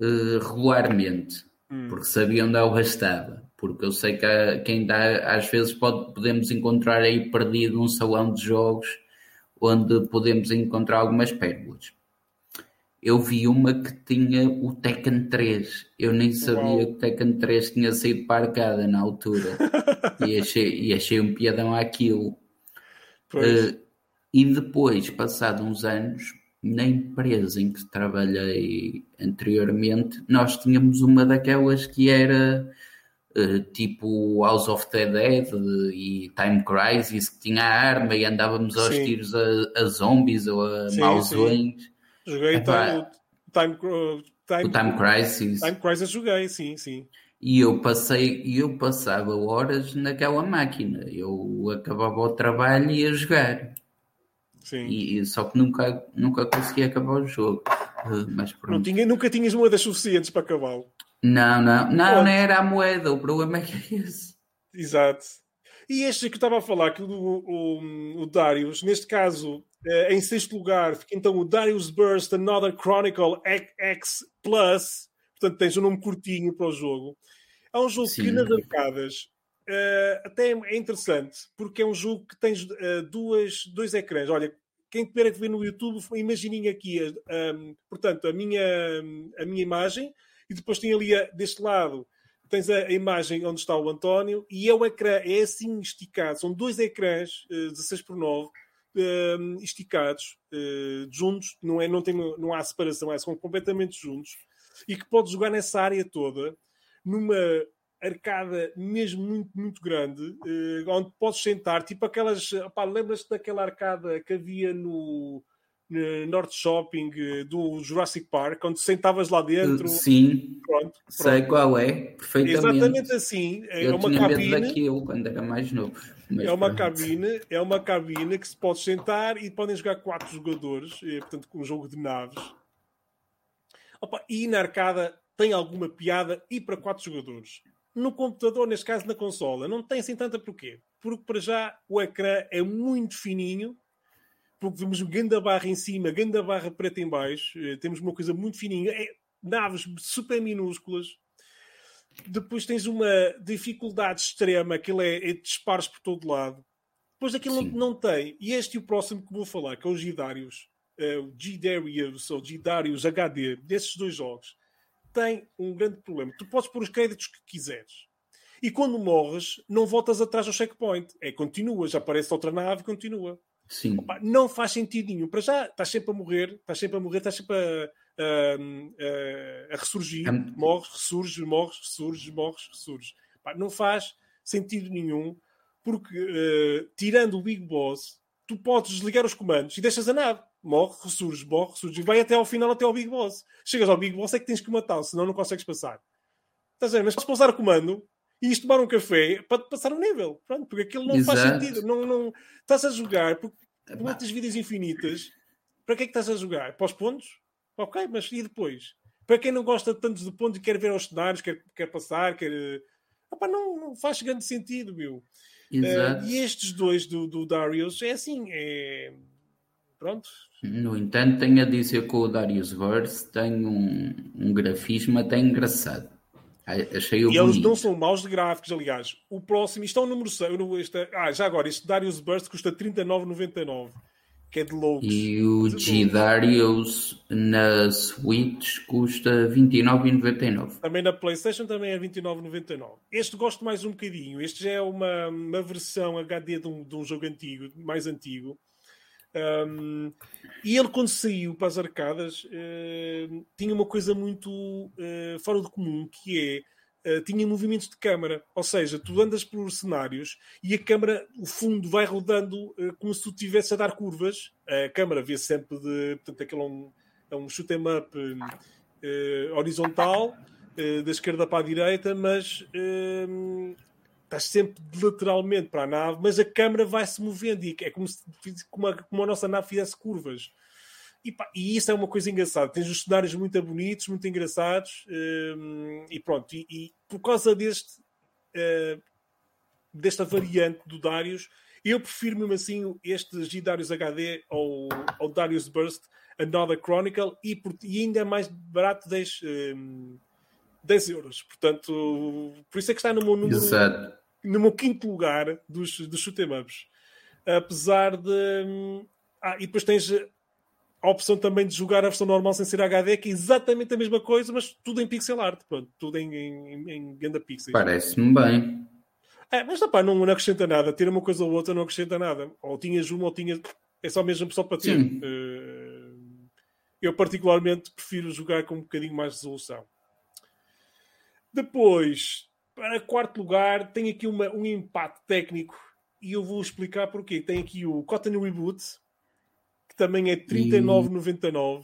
[SPEAKER 2] eh, regularmente,
[SPEAKER 1] Hum.
[SPEAKER 2] porque sabia onde ela estava. Porque eu sei que, há- que ainda há- às vezes pode- podemos encontrar aí perdido um salão de jogos onde podemos encontrar algumas pérolas. Eu vi uma que tinha o Tekken 3. Eu nem sabia
[SPEAKER 1] Uau.
[SPEAKER 2] que o Tekken 3 tinha saído para arcada na altura. e, achei, e achei um piadão àquilo. Eh, e depois, passado uns anos, na empresa em que trabalhei anteriormente, nós tínhamos uma daquelas que era eh, tipo House of the Dead e Time Crisis, que tinha a arma e andávamos aos
[SPEAKER 1] Sim.
[SPEAKER 2] tiros a, a zombies ou a
[SPEAKER 1] Sim,
[SPEAKER 2] mausões.
[SPEAKER 1] Joguei
[SPEAKER 2] Epá.
[SPEAKER 1] time, o time,
[SPEAKER 2] O Time Crisis.
[SPEAKER 1] Time Crisis joguei, sim, sim.
[SPEAKER 2] E eu passei, eu passava horas naquela máquina. Eu acabava o trabalho e ia jogar.
[SPEAKER 1] sim.
[SPEAKER 2] E, só que nunca, nunca consegui acabar o jogo. Uh, mas
[SPEAKER 1] Não
[SPEAKER 2] pronto.
[SPEAKER 1] tinha, nunca tinhas moedas suficientes para acabá-lo.
[SPEAKER 2] Não, não, não,
[SPEAKER 1] Pronto.
[SPEAKER 2] não era a moeda. O problema é que é esse.
[SPEAKER 1] Exato. E este que eu estava a falar, que o, o, o Darius, neste caso, eh, em sexto lugar, fica então o Darius Burst Another Chronicle X Plus. Portanto, tens um nome curtinho para o jogo. É um jogo que
[SPEAKER 2] Sim.
[SPEAKER 1] nas arcadas eh, até é interessante, porque é um jogo que tens eh, duas, dois ecrãs. Olha, quem tiver a ver no YouTube, imaginem aqui, eh, um, portanto, a minha, a minha imagem, e depois tem ali a- deste lado tens a, imagem onde está o António e é o ecrã, é assim esticado. São dois ecrãs, eh, 16 por 9, eh, esticados, eh, juntos, não, é, não, tem, não há separação, é, são completamente juntos, e que podes jogar nessa área toda, numa arcada mesmo muito, muito grande, eh, onde podes sentar, tipo aquelas. Lembras-te daquela arcada que havia no, no North Shopping eh, do Jurassic Park, onde sentavas lá dentro?
[SPEAKER 2] Uh, Sim,
[SPEAKER 1] Pronto,
[SPEAKER 2] sei
[SPEAKER 1] pronto.
[SPEAKER 2] qual é, perfeitamente.
[SPEAKER 1] Exatamente assim. É
[SPEAKER 2] Eu
[SPEAKER 1] uma cabine.
[SPEAKER 2] daquilo quando era mais novo.
[SPEAKER 1] É uma
[SPEAKER 2] pronto.
[SPEAKER 1] cabine, é uma cabine que se pode sentar e podem jogar quatro jogadores, eh, portanto, com um jogo de naves. Opa, e na arcada tem alguma piada e para quatro jogadores. No computador, neste caso na consola, não tem assim tanta porquê. Porque para já o ecrã é muito fininho, porque temos ganda barra em cima, ganda barra preta em baixo, eh, temos uma coisa muito fininha, é, naves super minúsculas. Depois tens uma dificuldade extrema, aquilo é, é disparos por todo lado. Depois aquilo não,
[SPEAKER 2] Sim.
[SPEAKER 1] não tem. E este e o próximo que vou falar, que é o G-Darius, eh, o G-Darius ou G-Darius HD, desses dois jogos, tem um grande problema. Tu podes pôr os créditos que quiseres. E quando morres, não voltas atrás ao checkpoint. É, continua, já aparece outra nave e continua.
[SPEAKER 2] Sim,
[SPEAKER 1] Pá, não faz sentido nenhum. Para já, estás sempre a morrer, estás sempre a morrer, estás sempre a, a- a- a ressurgir.
[SPEAKER 2] Hum.
[SPEAKER 1] Morres, ressurges, morres, ressurges, morres, ressurges. Pá, não faz sentido nenhum, porque eh, tirando o Big Boss, tu podes desligar os comandos e deixas a nave. Morre, ressurge, morre, ressurge. E vai até ao final, até ao Big Boss. Chegas ao Big Boss é que tens que matá-lo, senão não consegues passar. Estás a ver? Mas podes pausar o comando e isto tomar um café para te passar o nível. Pronto, porque aquilo não faz
[SPEAKER 2] Exato.
[SPEAKER 1] sentido. Não, não... Estás a jogar porque tens vidas infinitas. Para que é que estás a jogar? Para os pontos? Ok, mas e depois? Para quem não gosta tanto de pontos e quer ver os cenários, quer, quer passar, quer. eh, Epá, não, não faz grande sentido, meu.
[SPEAKER 2] exato.
[SPEAKER 1] Eh, e estes dois do, do Darius é assim, é. Pronto.
[SPEAKER 2] No entanto, tenho a dizer que o Darius Verse tem um, um grafismo até engraçado. A- Achei-o
[SPEAKER 1] E eles não são maus de gráficos, aliás. O próximo, isto é o número 6. Este, ah, já agora, este Darius Burst custa 39,99. que é de loucos.
[SPEAKER 2] E o G-Darius na Switch custa 29,99.
[SPEAKER 1] Também na PlayStation também é 29,99. Este gosto mais um bocadinho. Este já é uma, uma versão HD de um, de um jogo antigo, mais antigo. Um, e ele, quando saiu para as arcadas, tinha uma coisa muito uh, fora do comum, que é Uh, tinha movimentos de câmara, ou seja, tu andas por cenários e a câmara, o fundo vai rodando uh, como se tu estivesse a dar curvas. A câmara vê sempre de, portanto, aquele é um, é um shoot 'em up horizontal, da esquerda para a direita, mas estás sempre lateralmente para a nave, mas a câmara vai se movendo e é como se como a, como a nossa nave fizesse curvas. E, pá, e, isso é uma coisa engraçada. Tens os cenários muito bonitos, muito engraçados, um, e pronto. E, e, por causa deste, uh, desta variante do Darius, eu prefiro mesmo assim este G Darius HD ou, ou Darius Burst Another Chronicle e, por, e ainda é mais barato 10, um, 10 euros. Portanto, por isso é que está no meu número, no meu quinto lugar dos, dos shoot. Apesar de. Hum, ah, e depois tens a opção também de jogar a versão normal sem ser HD, que é exatamente a mesma coisa, mas tudo em pixel art, pronto, tudo em, em, em ganda pixels.
[SPEAKER 2] Parece-me bem.
[SPEAKER 1] É, mas opa, não, não acrescenta nada. Ter uma coisa ou outra não acrescenta nada. Ou tinhas uma ou tinhas. É só mesmo só para ter. Uh, eu, particularmente, prefiro jogar com um bocadinho mais de resolução. Depois, para quarto lugar, tem aqui uma, um empate técnico e eu vou explicar porquê. Tem aqui o Cotton Reboot, também é 39,99.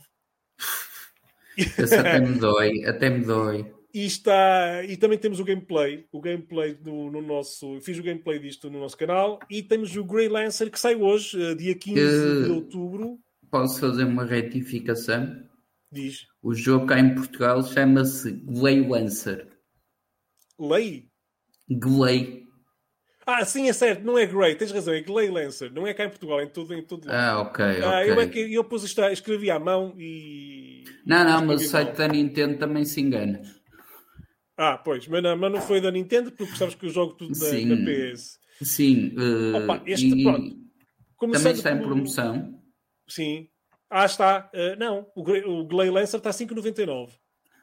[SPEAKER 2] Esse até me dói, até me dói.
[SPEAKER 1] E, está, e também temos o gameplay, o gameplay do, no nosso. Fiz o gameplay disto no nosso canal e temos o Grey Lancer que sai hoje, eh, dia 15 uh, de outubro.
[SPEAKER 2] Posso fazer uma retificação?
[SPEAKER 1] Diz.
[SPEAKER 2] O jogo cá em Portugal chama-se Glay Lancer.
[SPEAKER 1] Lei?
[SPEAKER 2] Glay.
[SPEAKER 1] Ah, sim, é certo, não é Grey, tens razão, é Gley Lancer, não é cá em Portugal, é em todo, em
[SPEAKER 2] lado. Ah, ok.
[SPEAKER 1] Ah,
[SPEAKER 2] okay.
[SPEAKER 1] Eu, é que, eu pus isto, escrevi à mão e.
[SPEAKER 2] Não, não, mas o site da Nintendo também se engana.
[SPEAKER 1] Ah, pois, mas não, mas não foi da Nintendo, porque sabes que eu jogo tudo na, na PS.
[SPEAKER 2] Sim, uh,
[SPEAKER 1] Opa, este, e... pronto.
[SPEAKER 2] Também está em promoção.
[SPEAKER 1] Sim. Ah, está. Uh, não, o, o Gley Lancer está a 5,99.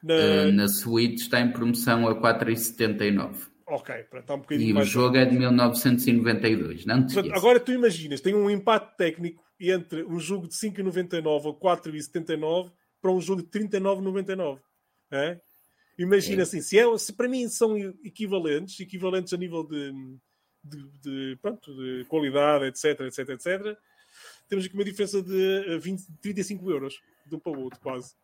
[SPEAKER 2] Na... Uh, na Switch está em promoção a 4,79.
[SPEAKER 1] Ok, está um bocadinho
[SPEAKER 2] e
[SPEAKER 1] mais.
[SPEAKER 2] E o jogo é de 1992, não te Portanto,
[SPEAKER 1] Agora tu imaginas, tem um empate técnico entre um jogo de 5,99 ou 4,79 para um jogo de 39,99. É? Imagina é. assim, se, é, se para mim são equivalentes, equivalentes a nível de, de, de, pronto, de qualidade, etc, etc, etc, temos aqui uma diferença de 20, 35 euros de um para o outro, quase.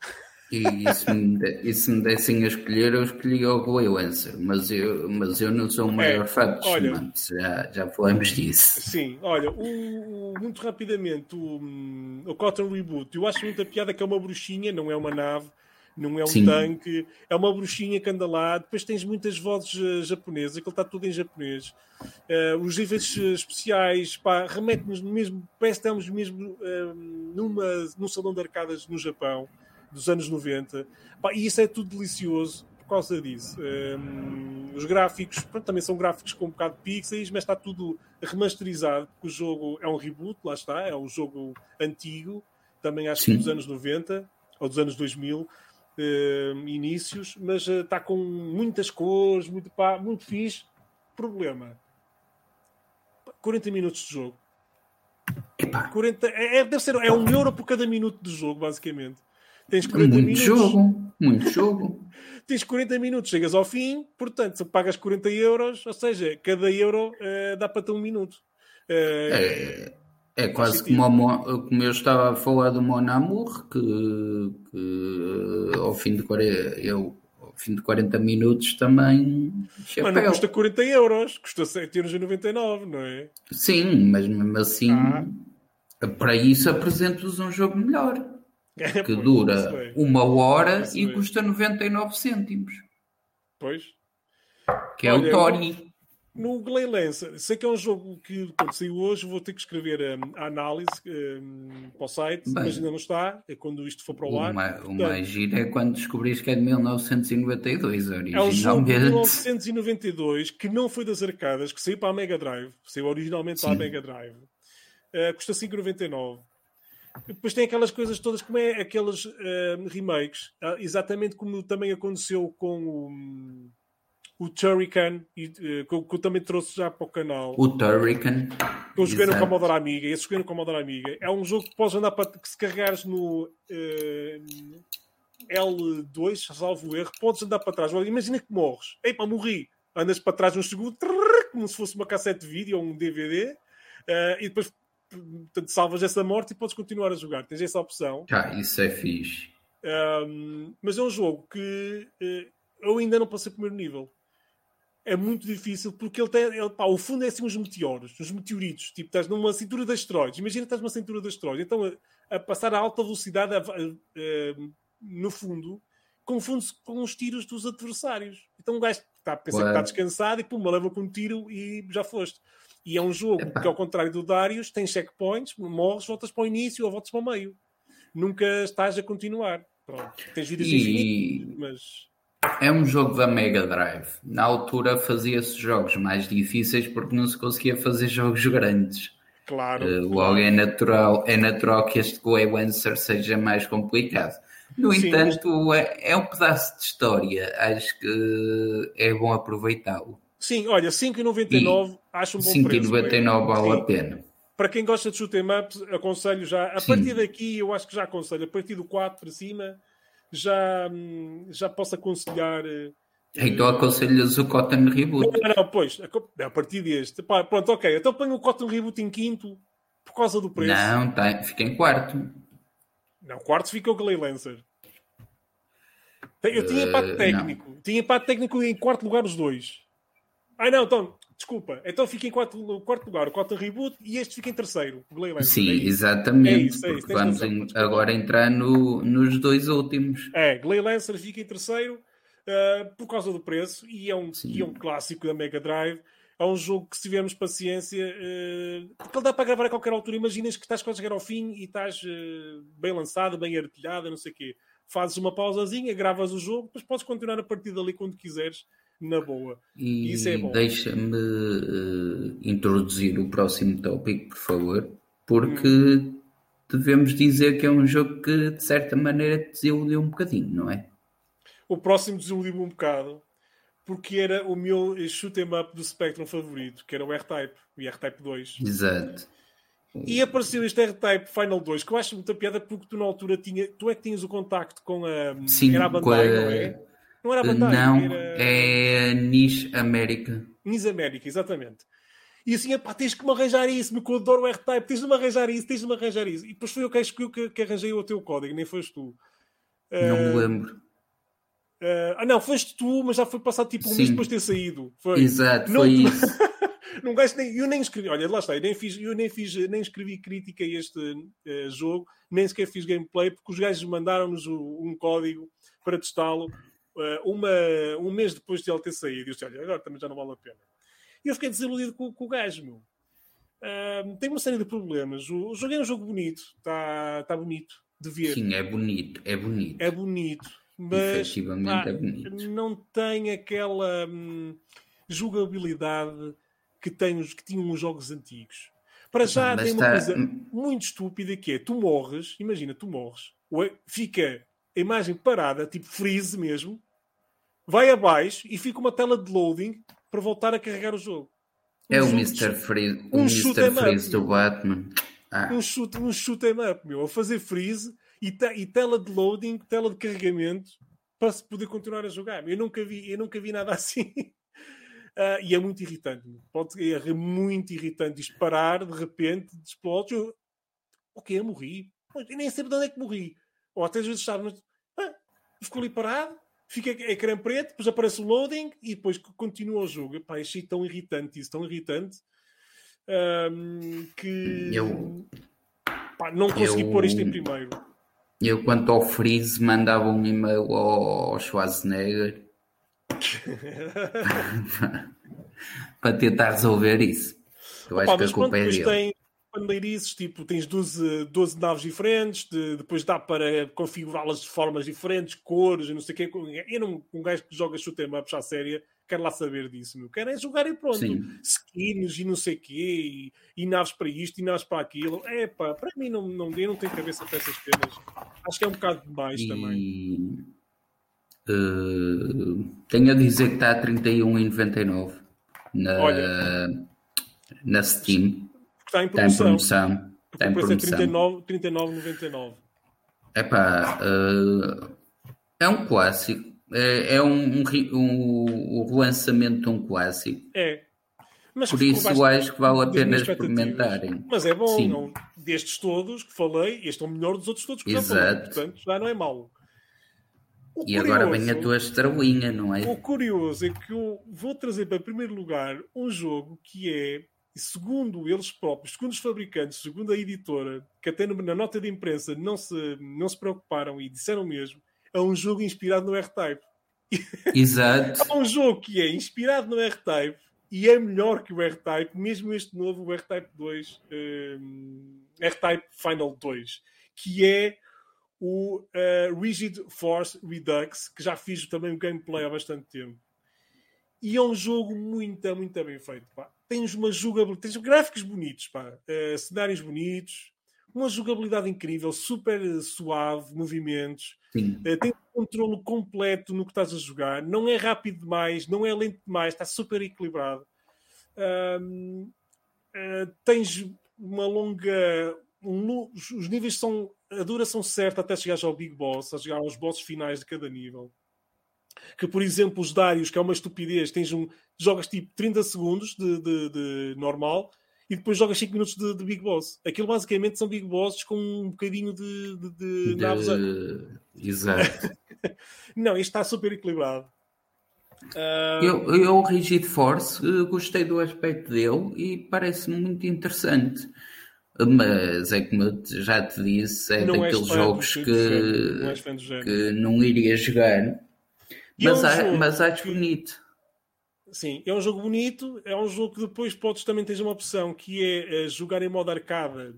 [SPEAKER 2] E se me, se me dessem a escolher, eu escolhi o Lancer, mas eu, mas eu não sou o maior é, fã de olha, já, já falamos disso.
[SPEAKER 1] Sim, olha, o, o, muito rapidamente, o, o Cotton Reboot, eu acho muita piada que é uma bruxinha, não é uma nave, não é um Sim. tanque, é uma bruxinha que anda lá. Depois tens muitas vozes uh, japonesas, aquilo está tudo em japonês. Uh, os níveis uh, especiais, pá, remete-nos mesmo, parece que estamos mesmo numa, num salão de arcadas no Japão dos anos 90. e isso é tudo delicioso por causa disso. Um, os gráficos pronto, também são gráficos com um bocado de pixels, mas está tudo remasterizado, porque o jogo é um reboot, lá está, é um jogo antigo, também acho que dos anos 90 ou dos anos 2000. Uh, inícios, mas uh, está com muitas cores, muito, pá, muito fixe. Problema: 40 minutos de jogo. 40, é, é, deve ser, é um euro por cada minuto de jogo, basicamente. Tens 40
[SPEAKER 2] muito
[SPEAKER 1] minutos.
[SPEAKER 2] jogo, muito jogo.
[SPEAKER 1] Tens 40 minutos, chegas ao fim, portanto, se pagas 40 euros, ou seja, cada euro uh, dá para ter um minuto.
[SPEAKER 2] Uh, é, é quase como, como, eu estava a falar do Mon Amour, que, que ao, fim de 40, eu, fim de 40 minutos também.
[SPEAKER 1] Mas não custa 40 euros, custa 7,99€, não é?
[SPEAKER 2] Sim, mas mesmo assim, ah. para isso apresento-vos um jogo melhor. Que dura uma hora e bem. custa 99 cêntimos.
[SPEAKER 1] Pois.
[SPEAKER 2] Que é Olha, o Tony.
[SPEAKER 1] No Glay Lancer, sei que é um jogo que quando saiu hoje vou ter que escrever um, a análise um, para o site, Bem, mas ainda não está, é quando isto for para o ar.
[SPEAKER 2] O, mais giro é quando descobriste que é de 1992, originalmente. É
[SPEAKER 1] um jogo de 1992 que não foi das arcadas, que saiu para a Mega Drive, saiu originalmente Sim. para a Mega Drive. Uh, custa 5,99. Depois tem aquelas coisas todas, como é aqueles uh, remakes, uh, exatamente como também aconteceu com o, o Turrican, e, uh, que, eu também trouxe já para o canal.
[SPEAKER 2] O Turrican.
[SPEAKER 1] Que eu joguei no Commodore Amiga. Esse joguei no Commodore Amiga. É um jogo que podes andar para. que se carregares no. L2, salvo erro, podes andar para trás. Imagina que morres. Epa, morri. Andas para trás um segundo, como se fosse uma cassete de vídeo ou um DVD, e depois portanto, salvas essa morte e podes continuar a jogar. Tens essa opção.
[SPEAKER 2] Ah, isso é fixe.
[SPEAKER 1] Um, mas é um jogo que uh, eu ainda não passei o primeiro nível. É muito difícil porque ele tem. Ele, pá, o fundo é assim uns meteoros, uns meteoritos. Tipo, estás numa cintura de asteroides. Imagina que estás numa cintura de asteroides. Então, a, a passar a alta velocidade a, a, no fundo, confunde-se com os tiros dos adversários. Então, um gajo está a pensar que está descansado e pum, leva com um tiro e já foste. E é um jogo Epá. que, ao contrário do Darius, tem checkpoints, morres, voltas para o início ou voltas para o meio. Nunca estás a continuar. Pronto. Tens vidas e... infinitas, mas.
[SPEAKER 2] É um jogo da Mega Drive. Na altura fazia-se jogos mais difíceis porque não se conseguia fazer jogos grandes.
[SPEAKER 1] Claro.
[SPEAKER 2] Uh, logo é natural, é natural que este Go Answer seja mais complicado. No Sim, entanto, é, é um pedaço de história. Acho que é bom aproveitá-lo.
[SPEAKER 1] Sim, olha, 5,99 acho um bom 5 preço.
[SPEAKER 2] 5,99 vale a pena.
[SPEAKER 1] Para quem gosta de shoot'em ups, aconselho já. A Sim. partir daqui, eu acho que já aconselho. A partir do 4 para cima, já, já posso aconselhar.
[SPEAKER 2] Então aconselhas o Cotton Reboot.
[SPEAKER 1] Não, não, pois, a partir deste. Pá, pronto, ok. Então ponho o Cotton Reboot em quinto por causa do preço.
[SPEAKER 2] Não, tá, fica em quarto.
[SPEAKER 1] Não, quarto fica o Clay Lancer. Eu tinha impacto uh, técnico. Não. Tinha impacto técnico em quarto lugar os dois. Ah, não, então, desculpa. Então fica em quarto, quarto lugar o Cotton Reboot e este fica em terceiro.
[SPEAKER 2] O Sim, é exatamente. É isso, é isso, vamos em, agora entrar no, nos dois últimos.
[SPEAKER 1] É, Glay Lancer fica em terceiro uh, por causa do preço e é, um, e é um clássico da Mega Drive. É um jogo que, se tivermos paciência, uh, porque ele dá para gravar a qualquer altura. Imaginas que estás quase a chegar ao fim e estás uh, bem lançado, bem artilhado, não sei o quê. Fazes uma pausazinha, gravas o jogo, depois podes continuar a partir dali quando quiseres na boa.
[SPEAKER 2] E Isso é bom. Deixa-me uh, introduzir o próximo tópico, por favor, porque hum. devemos dizer que é um jogo que, de certa maneira, desiludiu um bocadinho, não é?
[SPEAKER 1] O próximo desiludiu-me um bocado, porque era o meu shoot 'em up do Spectrum favorito, que era o R-Type, o R-Type 2.
[SPEAKER 2] Exato.
[SPEAKER 1] E apareceu este R-Type Final 2, que eu acho muita piada porque tu na altura tinha, tu é que tinhas o contacto com a,
[SPEAKER 2] Sim, era a Bandai, a... não é?
[SPEAKER 1] Não era a Bandai,
[SPEAKER 2] Não,
[SPEAKER 1] era...
[SPEAKER 2] é Niche América.
[SPEAKER 1] Niche América, exatamente. E assim, pá, tens que me arranjar isso, meu, que eu adoro o R-Type, tens de me arranjar isso, tens de me arranjar isso. E depois foi eu que, que, que arranjei o teu código, nem foste tu.
[SPEAKER 2] Não uh, me lembro.
[SPEAKER 1] Uh, ah, não, foste tu, mas já foi passado tipo um Sim. mês depois de ter saído. Foi.
[SPEAKER 2] Exato, não, foi isso.
[SPEAKER 1] não gasto nem, eu nem escrevi, olha, lá está, eu nem fiz, eu nem fiz, nem escrevi crítica a este uh, jogo, nem sequer fiz gameplay, porque os gajos mandaram-nos um código para testá-lo uma, um mês depois de ele ter saído. E eu disse, olha, agora também já não vale a pena. E eu fiquei desiludido com, com o gajo, meu. Uh, tem uma série de problemas. O, o jogo é um jogo bonito, está tá bonito de ver.
[SPEAKER 2] Sim, é bonito, é bonito.
[SPEAKER 1] É bonito, mas Efetivamente é bonito. não tem aquela hum, jogabilidade que, tem, que tinham os jogos antigos. Para já tem uma coisa muito estúpida que é, tu morres, imagina, tu morres, fica a imagem parada, tipo freeze mesmo, vai abaixo e fica uma tela de loading para voltar a carregar o jogo.
[SPEAKER 2] É um o Mr. Freeze, um Mr. Freeze do Batman.
[SPEAKER 1] Ah. Um shoot, um shoot em up, meu, a fazer freeze e, te, e tela de loading, tela de carregamento para se poder continuar a jogar. Eu nunca vi, eu nunca vi nada assim. Uh, e é muito irritante. Pode, é muito irritante disparar de repente, explode. Eu, ok, eu morri. Eu nem sei de onde é que morri. Ou até às vezes ah, ficou ali parado, fica ecrã preto, depois aparece o loading e depois continua o jogo. Epá, achei tão irritante isso, tão irritante um, que
[SPEAKER 2] eu,
[SPEAKER 1] pá, não consegui eu, pôr isto em primeiro.
[SPEAKER 2] Eu, quanto ao Freeze, mandava um e-mail ao Schwarzenegger para tentar resolver isso. Eu Opa, acho que a culpa é dele.
[SPEAKER 1] Tem, bandeirices, tipo, tens 12, 12 naves diferentes, de, depois dá para configurá-las de formas diferentes, cores e não sei o quê. Eu não, um gajo que joga shoot em ups à séria, quero lá saber disso, meu. Quero é jogar e pronto. Sim. Skins e não sei o quê, e, e, naves para isto e naves para aquilo. É pá, para mim não, não, eu não tenho cabeça para essas cenas. Acho que é um bocado demais e... também.
[SPEAKER 2] Uh, tenho a dizer que está a 31,99 na, Olha, na Steam.
[SPEAKER 1] Está em promoção. Está em promoção. Está em promoção. 39,99.
[SPEAKER 2] É pá, uh, é um clássico. É, é um, um, um, um relançamento de um clássico.
[SPEAKER 1] É.
[SPEAKER 2] Mas Por isso eu acho que vale a pena experimentarem.
[SPEAKER 1] Mas é bom, não, destes todos que falei, este é o melhor dos outros todos que Exato. já falei. Portanto, já não é mau.
[SPEAKER 2] O e curioso, agora vem a tua estrelinha, não é?
[SPEAKER 1] O curioso é que eu vou trazer para primeiro lugar um jogo que é, segundo eles próprios, segundo os fabricantes, segundo a editora, que até na nota de imprensa não se, não se preocuparam e disseram mesmo, é um jogo inspirado no R-Type.
[SPEAKER 2] Exato.
[SPEAKER 1] é um jogo que é inspirado no R-Type e é melhor que o R-Type, mesmo este novo, R-Type 2, um, R-Type Final 2, que é o uh, Rigid Force Redux, que já fiz também o gameplay há bastante tempo. E é um jogo muito, muito bem feito. Pá. Tens uma jogabilidade, tens gráficos bonitos, pá. Uh, cenários bonitos, uma jogabilidade incrível, super suave, movimentos. Uh, tem um controle completo no que estás a jogar. Não é rápido demais, não é lento demais, está super equilibrado. Uh, uh, tens uma longa. Um, os níveis são a duração certa até chegares ao Big Boss, a chegar aos bosses finais de cada nível. Que, por exemplo, os Darius, que é uma estupidez, tens um, jogas tipo 30 segundos de, de, de normal e depois jogas 5 minutos de, de, Big Boss. Aquilo basicamente são Big Bosses com um bocadinho de, de, de.
[SPEAKER 2] Exato.
[SPEAKER 1] Não, isto está super equilibrado.
[SPEAKER 2] Uh... Eu, eu, o Rigid Force, eh, gostei do aspecto dele e parece-me muito interessante. Mas é como eu já te disse, é não daqueles jogos que, não que não iria jogar. Mas, é um mas acho que... bonito.
[SPEAKER 1] Sim, é um jogo bonito, é um jogo que depois podes também ter uma opção que é uh, jogar em modo arcade,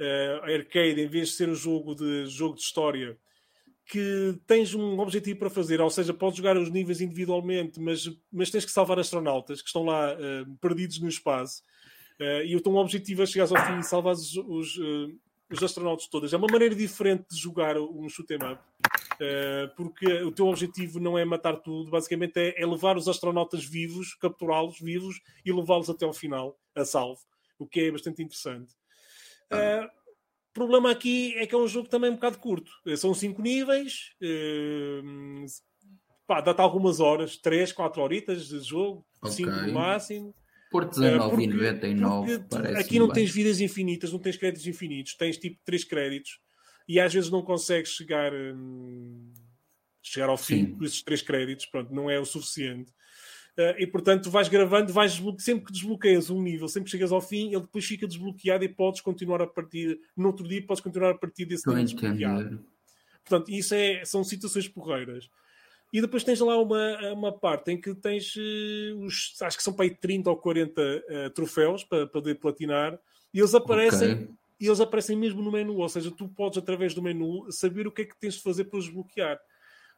[SPEAKER 1] uh, arcade, em vez de ser um jogo de, jogo de história, que tens um objetivo para fazer, ou seja, podes jogar os níveis individualmente, mas, mas tens que salvar astronautas que estão lá uh, perdidos no espaço. Uh, e o teu objetivo é chegar ao fim e salvar os, os, uh, os, astronautas todos. É uma maneira diferente de jogar um shoot 'em up, uh, porque o teu objetivo não é matar tudo, basicamente é, é levar os astronautas vivos, capturá-los vivos e levá-los até ao final, a salvo, o que é bastante interessante. O problema aqui é que é um jogo também um bocado curto. São cinco níveis, pá, dá-te algumas horas, 3, 4 horitas de jogo, 5 okay. no máximo.
[SPEAKER 2] Por 19,99 uh, parece.
[SPEAKER 1] Aqui não bem. tens vidas infinitas, não tens créditos infinitos, tens tipo 3 créditos e às vezes não consegues chegar, hum, chegar ao fim com esses 3 créditos, pronto, não é o suficiente. Uh, e portanto vais gravando, vais sempre que desbloqueias um nível, sempre que chegas ao fim, ele depois fica desbloqueado e podes continuar a partir, no outro dia podes continuar a partir desse nível desbloqueado. Portanto, isso é, são situações porreiras. E depois tens lá uma, uma parte em que tens uh, os, acho que são para aí 30 ou 40 uh, eh, troféus para, poder platinar, e eles aparecem, okay. e eles aparecem mesmo no menu, ou seja, tu podes através do menu saber o que é que tens de fazer para os desbloquear.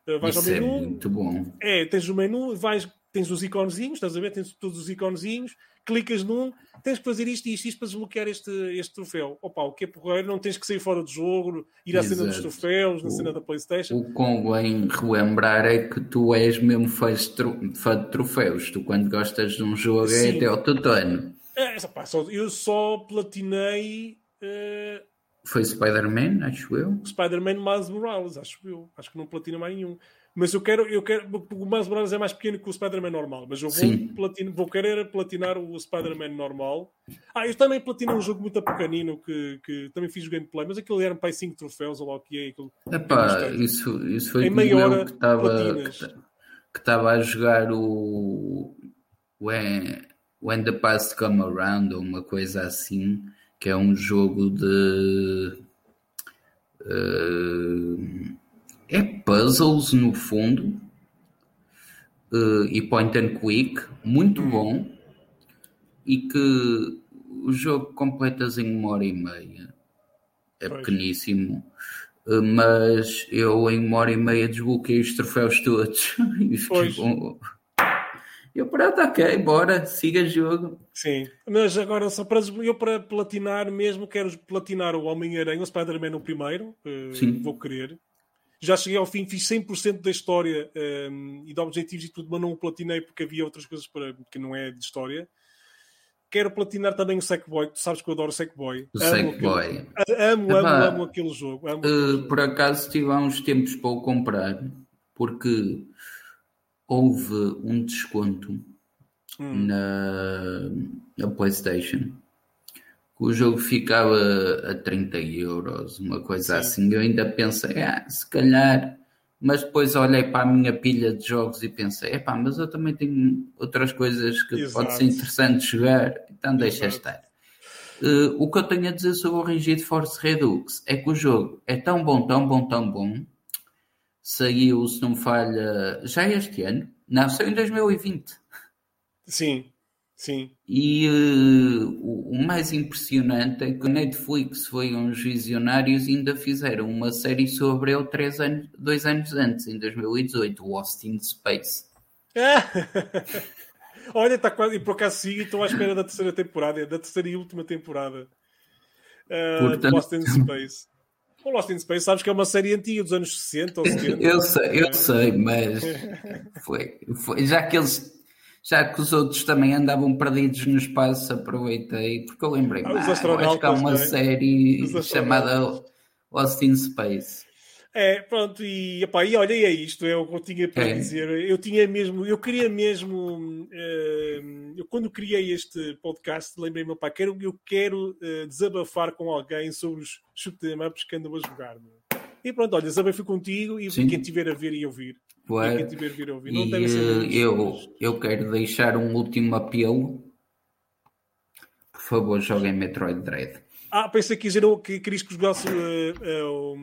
[SPEAKER 1] Uh, vais
[SPEAKER 2] Isso
[SPEAKER 1] ao menu,
[SPEAKER 2] é muito bom.
[SPEAKER 1] É, tens o menu, vais, tens os iconezinhos, estás a ver? Tens todos os iconezinhos, clicas num, tens que fazer isto e isto, isto para desbloquear este, este troféu. Opa, o que é porreiro, não tens que sair fora do jogo, ir à Exato. cena dos troféus, na o, cena da Playstation.
[SPEAKER 2] O convém relembrar é que tu és mesmo fã de troféus. Tu quando gostas de um jogo é Sim. é até ao tutano.
[SPEAKER 1] É, opa, só, eu só platinei... Uh...
[SPEAKER 2] Foi Spider-Man, acho eu.
[SPEAKER 1] Spider-Man Miles Morales, acho eu. Acho que não platina mais nenhum. Mas eu quero, eu quero. O Miles Morales é mais pequeno que o Spider-Man normal, mas eu vou, platino, vou querer platinar o Spider-Man normal. Ah, eu também platinei um jogo muito pequenino que, que também fiz o gameplay, mas aquilo era para 5 troféus ou lá o que é. Aquilo,
[SPEAKER 2] Epá, isso, isso foi em meia hora que estava que estava a jogar o When, When the Past Come Around ou uma coisa assim, que é um jogo de. Uh, é puzzles no fundo uh, e point and click, muito hum. bom e que o jogo completas em uma hora e meia. É pois. pequeníssimo, uh, mas eu em uma hora e meia desbloqueei os troféus todos e fiquei, com, Eu, pronto, ok, bora, siga jogo.
[SPEAKER 1] Sim, mas agora só para eu para platinar mesmo, quero platinar o Homem-Aranha, o Spider-Man no primeiro, uh,
[SPEAKER 2] Sim.
[SPEAKER 1] vou querer. Já cheguei ao fim, fiz 100% da história um, ehm, e de objetivos e tudo, mas não o platinei porque havia outras coisas para, que não é de história. Quero platinar também o Sackboy, tu sabes que eu adoro o Sackboy.
[SPEAKER 2] O Sackboy.
[SPEAKER 1] Amo, amo, amo, amo aquele jogo. Amo
[SPEAKER 2] uh, jogo. Por acaso estive há uns tempos para o comprar, porque houve um desconto hum. na, na PlayStation. O jogo ficava a 30 euros, uma coisa Sim. assim. Eu ainda pensei, ah, se calhar. Mas depois olhei para a minha pilha de jogos e pensei, epá, mas eu também tenho outras coisas que Exato. pode ser interessante jogar, então deixa Exato. estar. Uh, o que eu tenho a dizer sobre o Rigid Force Redux é que o jogo é tão bom, tão bom, tão bom, saiu, se não me falha, já este ano. Não, saiu em 2020.
[SPEAKER 1] Sim, sim.
[SPEAKER 2] E uh, o, mais impressionante é que o Netflix foi uns visionários e ainda fizeram uma série sobre ele três anos, dois anos antes, em 2018, Lost in Space.
[SPEAKER 1] Olha, está quase, e por acaso e estou à espera da terceira temporada, da terceira e última temporada. Uh, Portanto, Lost in Space. O Lost in Space, sabes que é uma série antiga dos anos 60 ou 70.
[SPEAKER 2] eu sei, eu sei, mas foi, foi, já que eles já que os outros também andavam perdidos no espaço, aproveitei, porque eu lembrei, ah, ah, acho que há uma é? série chamada Lost in Space.
[SPEAKER 1] É, pronto, e, epá, e olha, e é isto, é o que eu tinha para é. dizer. Eu tinha mesmo, eu queria mesmo, uh, eu quando criei este podcast, lembrei-me, pá, quero, eu quero uh, desabafar com alguém sobre os shoot'em ups que andam a jogar. Meu. E pronto, olha, desabafei contigo e Sim. quem tiver a ver e ouvir.
[SPEAKER 2] E. Não e, eh, eu, eu quero deixar um último apelo. Por favor, joguem Metroid Dread.
[SPEAKER 1] Ah, pensei que, que querias que jogasse uh,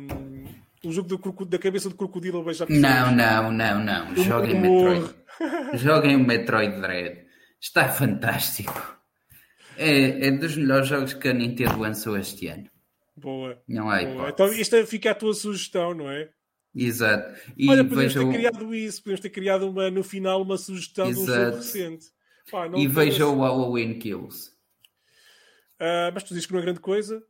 [SPEAKER 1] o jogo da cabeça do crocodilo a beijar
[SPEAKER 2] Não, não, não, não. Joguem Metroid. Joguem o Metroid Dread. Está fantástico. É, é dos melhores jogos que a Nintendo lançou este ano.
[SPEAKER 1] Boa.
[SPEAKER 2] Não há
[SPEAKER 1] hipótese. Então isto é, fica a tua sugestão, não é?
[SPEAKER 2] Exato. E
[SPEAKER 1] Olha, podemos ter criado isso, podemos ter criado uma, no final uma sugestão Exato. de um jogo recente.
[SPEAKER 2] Pá, e veja o Halloween Kills.
[SPEAKER 1] Uh, mas tu dizes que não é grande coisa.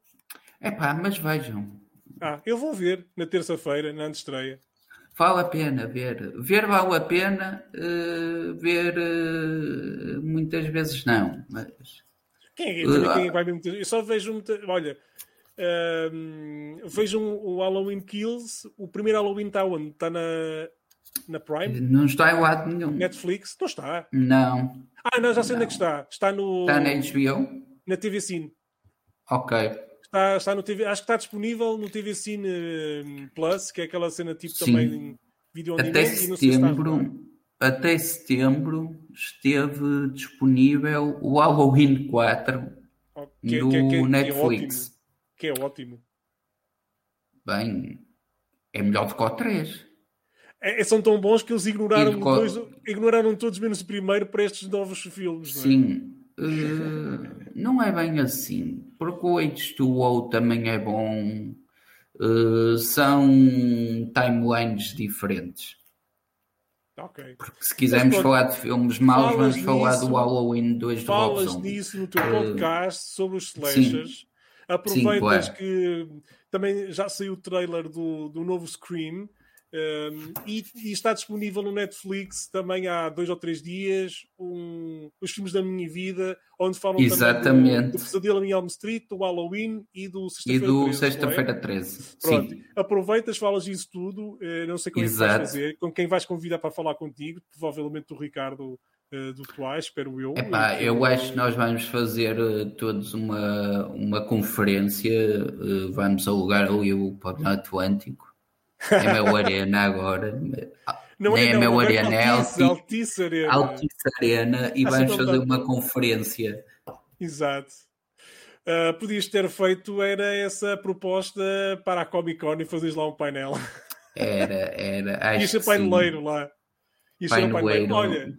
[SPEAKER 2] É pá, mas vejam.
[SPEAKER 1] Ah, eu vou ver na terça-feira, na antestreia.
[SPEAKER 2] Vale a pena ver. Ver vale a pena, uh, ver uh, muitas vezes não. Mas...
[SPEAKER 1] Quem, é, quem é vai ver muitas Eu só vejo muita. Olha, uh, vejam o Halloween Kills. O primeiro Halloween está onde? Está na, na Prime?
[SPEAKER 2] Não está em lado nenhum.
[SPEAKER 1] Netflix? Não está.
[SPEAKER 2] Não.
[SPEAKER 1] Ah, não, já sei não. onde é que está. Está no.
[SPEAKER 2] Está na HBO?
[SPEAKER 1] Na TV Cine.
[SPEAKER 2] Ok.
[SPEAKER 1] Está, está no TV, acho que está disponível no TV Cine hum, Plus, que é aquela cena tipo Sim. também vídeo on
[SPEAKER 2] até setembro, até setembro esteve disponível o Halloween 4 que, do que, que, Netflix.
[SPEAKER 1] Que é, ótimo, que é ótimo.
[SPEAKER 2] Bem, é melhor do que o 3.
[SPEAKER 1] É, são tão bons que eles ignoraram, dois, ignoraram todos menos o primeiro para estes novos filmes.
[SPEAKER 2] Não é? Sim, uh, não é bem assim porque o H2O também é bom. Uh, são timelines diferentes.
[SPEAKER 1] Okay.
[SPEAKER 2] Porque se quisermos Mas, falar de filmes maus, vamos nisso, falar do Halloween 2
[SPEAKER 1] do Falas nisso no teu eh, podcast uh, sobre os slashers. Sim. Aproveitas sim, que também já saiu o trailer do, do novo Scream um, e, e, está disponível no Netflix também há dois ou três dias um, os filmes da minha vida onde falam
[SPEAKER 2] Exatamente.
[SPEAKER 1] do, do Pesadelo em Elm Street, do Halloween e do
[SPEAKER 2] Sexta-feira 13. Sexta-feira 13.
[SPEAKER 1] Pronto, Sim. aproveitas, falas isso tudo. Uh, não sei como é que vais fazer, com quem vais convidar para falar contigo, provavelmente o Ricardo uh, do Tuais, espero eu.
[SPEAKER 2] Epá, eu acho que nós vamos fazer uh, todos uma, uma conferência, vamos alugar ali o Pop Atlântico é meu Arena agora. Não Nem é, é meu Arena, é Altice,
[SPEAKER 1] Altice Arena.
[SPEAKER 2] Altice Arena e vamos fazer uma conferência.
[SPEAKER 1] Exato. Uh, podias ter feito era essa proposta para a Comic Con e fazeres lá um painel.
[SPEAKER 2] Era, era. Acho
[SPEAKER 1] Isso é paineleiro lá.
[SPEAKER 2] Isso é paineleiro. Olha,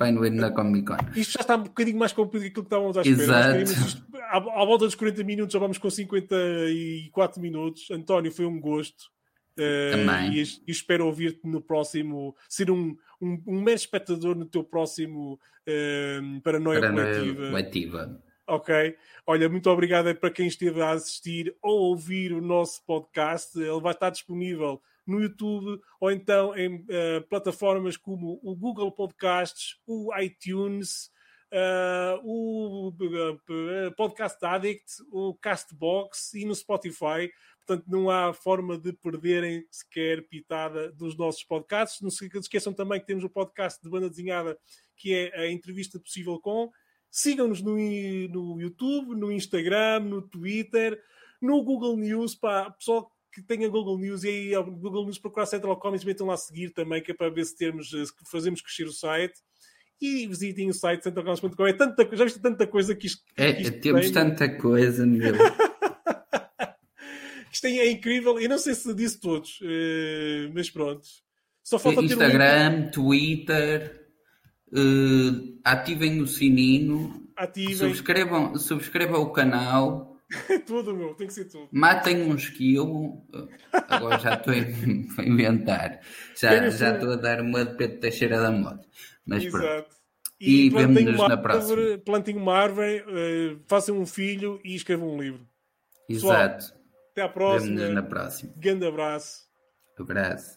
[SPEAKER 2] paineleiro na Comic Con.
[SPEAKER 1] Isto já está um bocadinho mais complicado do que estávamos à espera. Exato. à, à volta dos 40 minutos já vamos com 54 minutos. António, foi um gosto. Uh, e, e, espero ouvir-te no próximo, ser um, um, um mero espectador no teu próximo uh, Paranoia, Paranoia Coletiva.
[SPEAKER 2] Coletiva.
[SPEAKER 1] Ok. Olha, muito obrigado para quem esteve a assistir ou ouvir o nosso podcast. Ele vai estar disponível no YouTube ou então em uh, plataformas como o Google Podcasts, o iTunes, uh, o uh, Podcast Addict, o Castbox e no Spotify. Portanto, não há forma de perderem sequer pitada dos nossos podcasts. Não se esqueçam também que temos o podcast de banda desenhada, que é a entrevista possível com. Sigam-nos no, no YouTube, no Instagram, no Twitter, no Google News. Pá, pessoal que tenha Google News e aí ao Google News procurar Central Comics, metam lá a seguir também, que é para ver se temos, se fazemos crescer o site. E visitem o site centralcomics.com. É tanta, já viste tanta coisa que isto.
[SPEAKER 2] É,
[SPEAKER 1] que
[SPEAKER 2] isto temos tem, tanta coisa, meu.
[SPEAKER 1] isto é, é, incrível. Eu não sei se disse todos, uh, mas pronto.
[SPEAKER 2] Só falta Instagram, um Twitter. Uh, ativem o sininho, ativem. Subscrevam, subscrevam o canal.
[SPEAKER 1] tudo, meu, tem que ser tudo.
[SPEAKER 2] Matem um esquilo. Agora já estou a inventar. Já, já estou a dar uma de Pedro Teixeira da moda. Mas Exato. pronto. E, e vemo-nos na próxima.
[SPEAKER 1] Plantem uma árvore, uh, façam um filho e escrevam um livro.
[SPEAKER 2] Exato. Pessoal,
[SPEAKER 1] até à próxima.
[SPEAKER 2] Vemo-nos na próxima.
[SPEAKER 1] Grande abraço.
[SPEAKER 2] Abraço.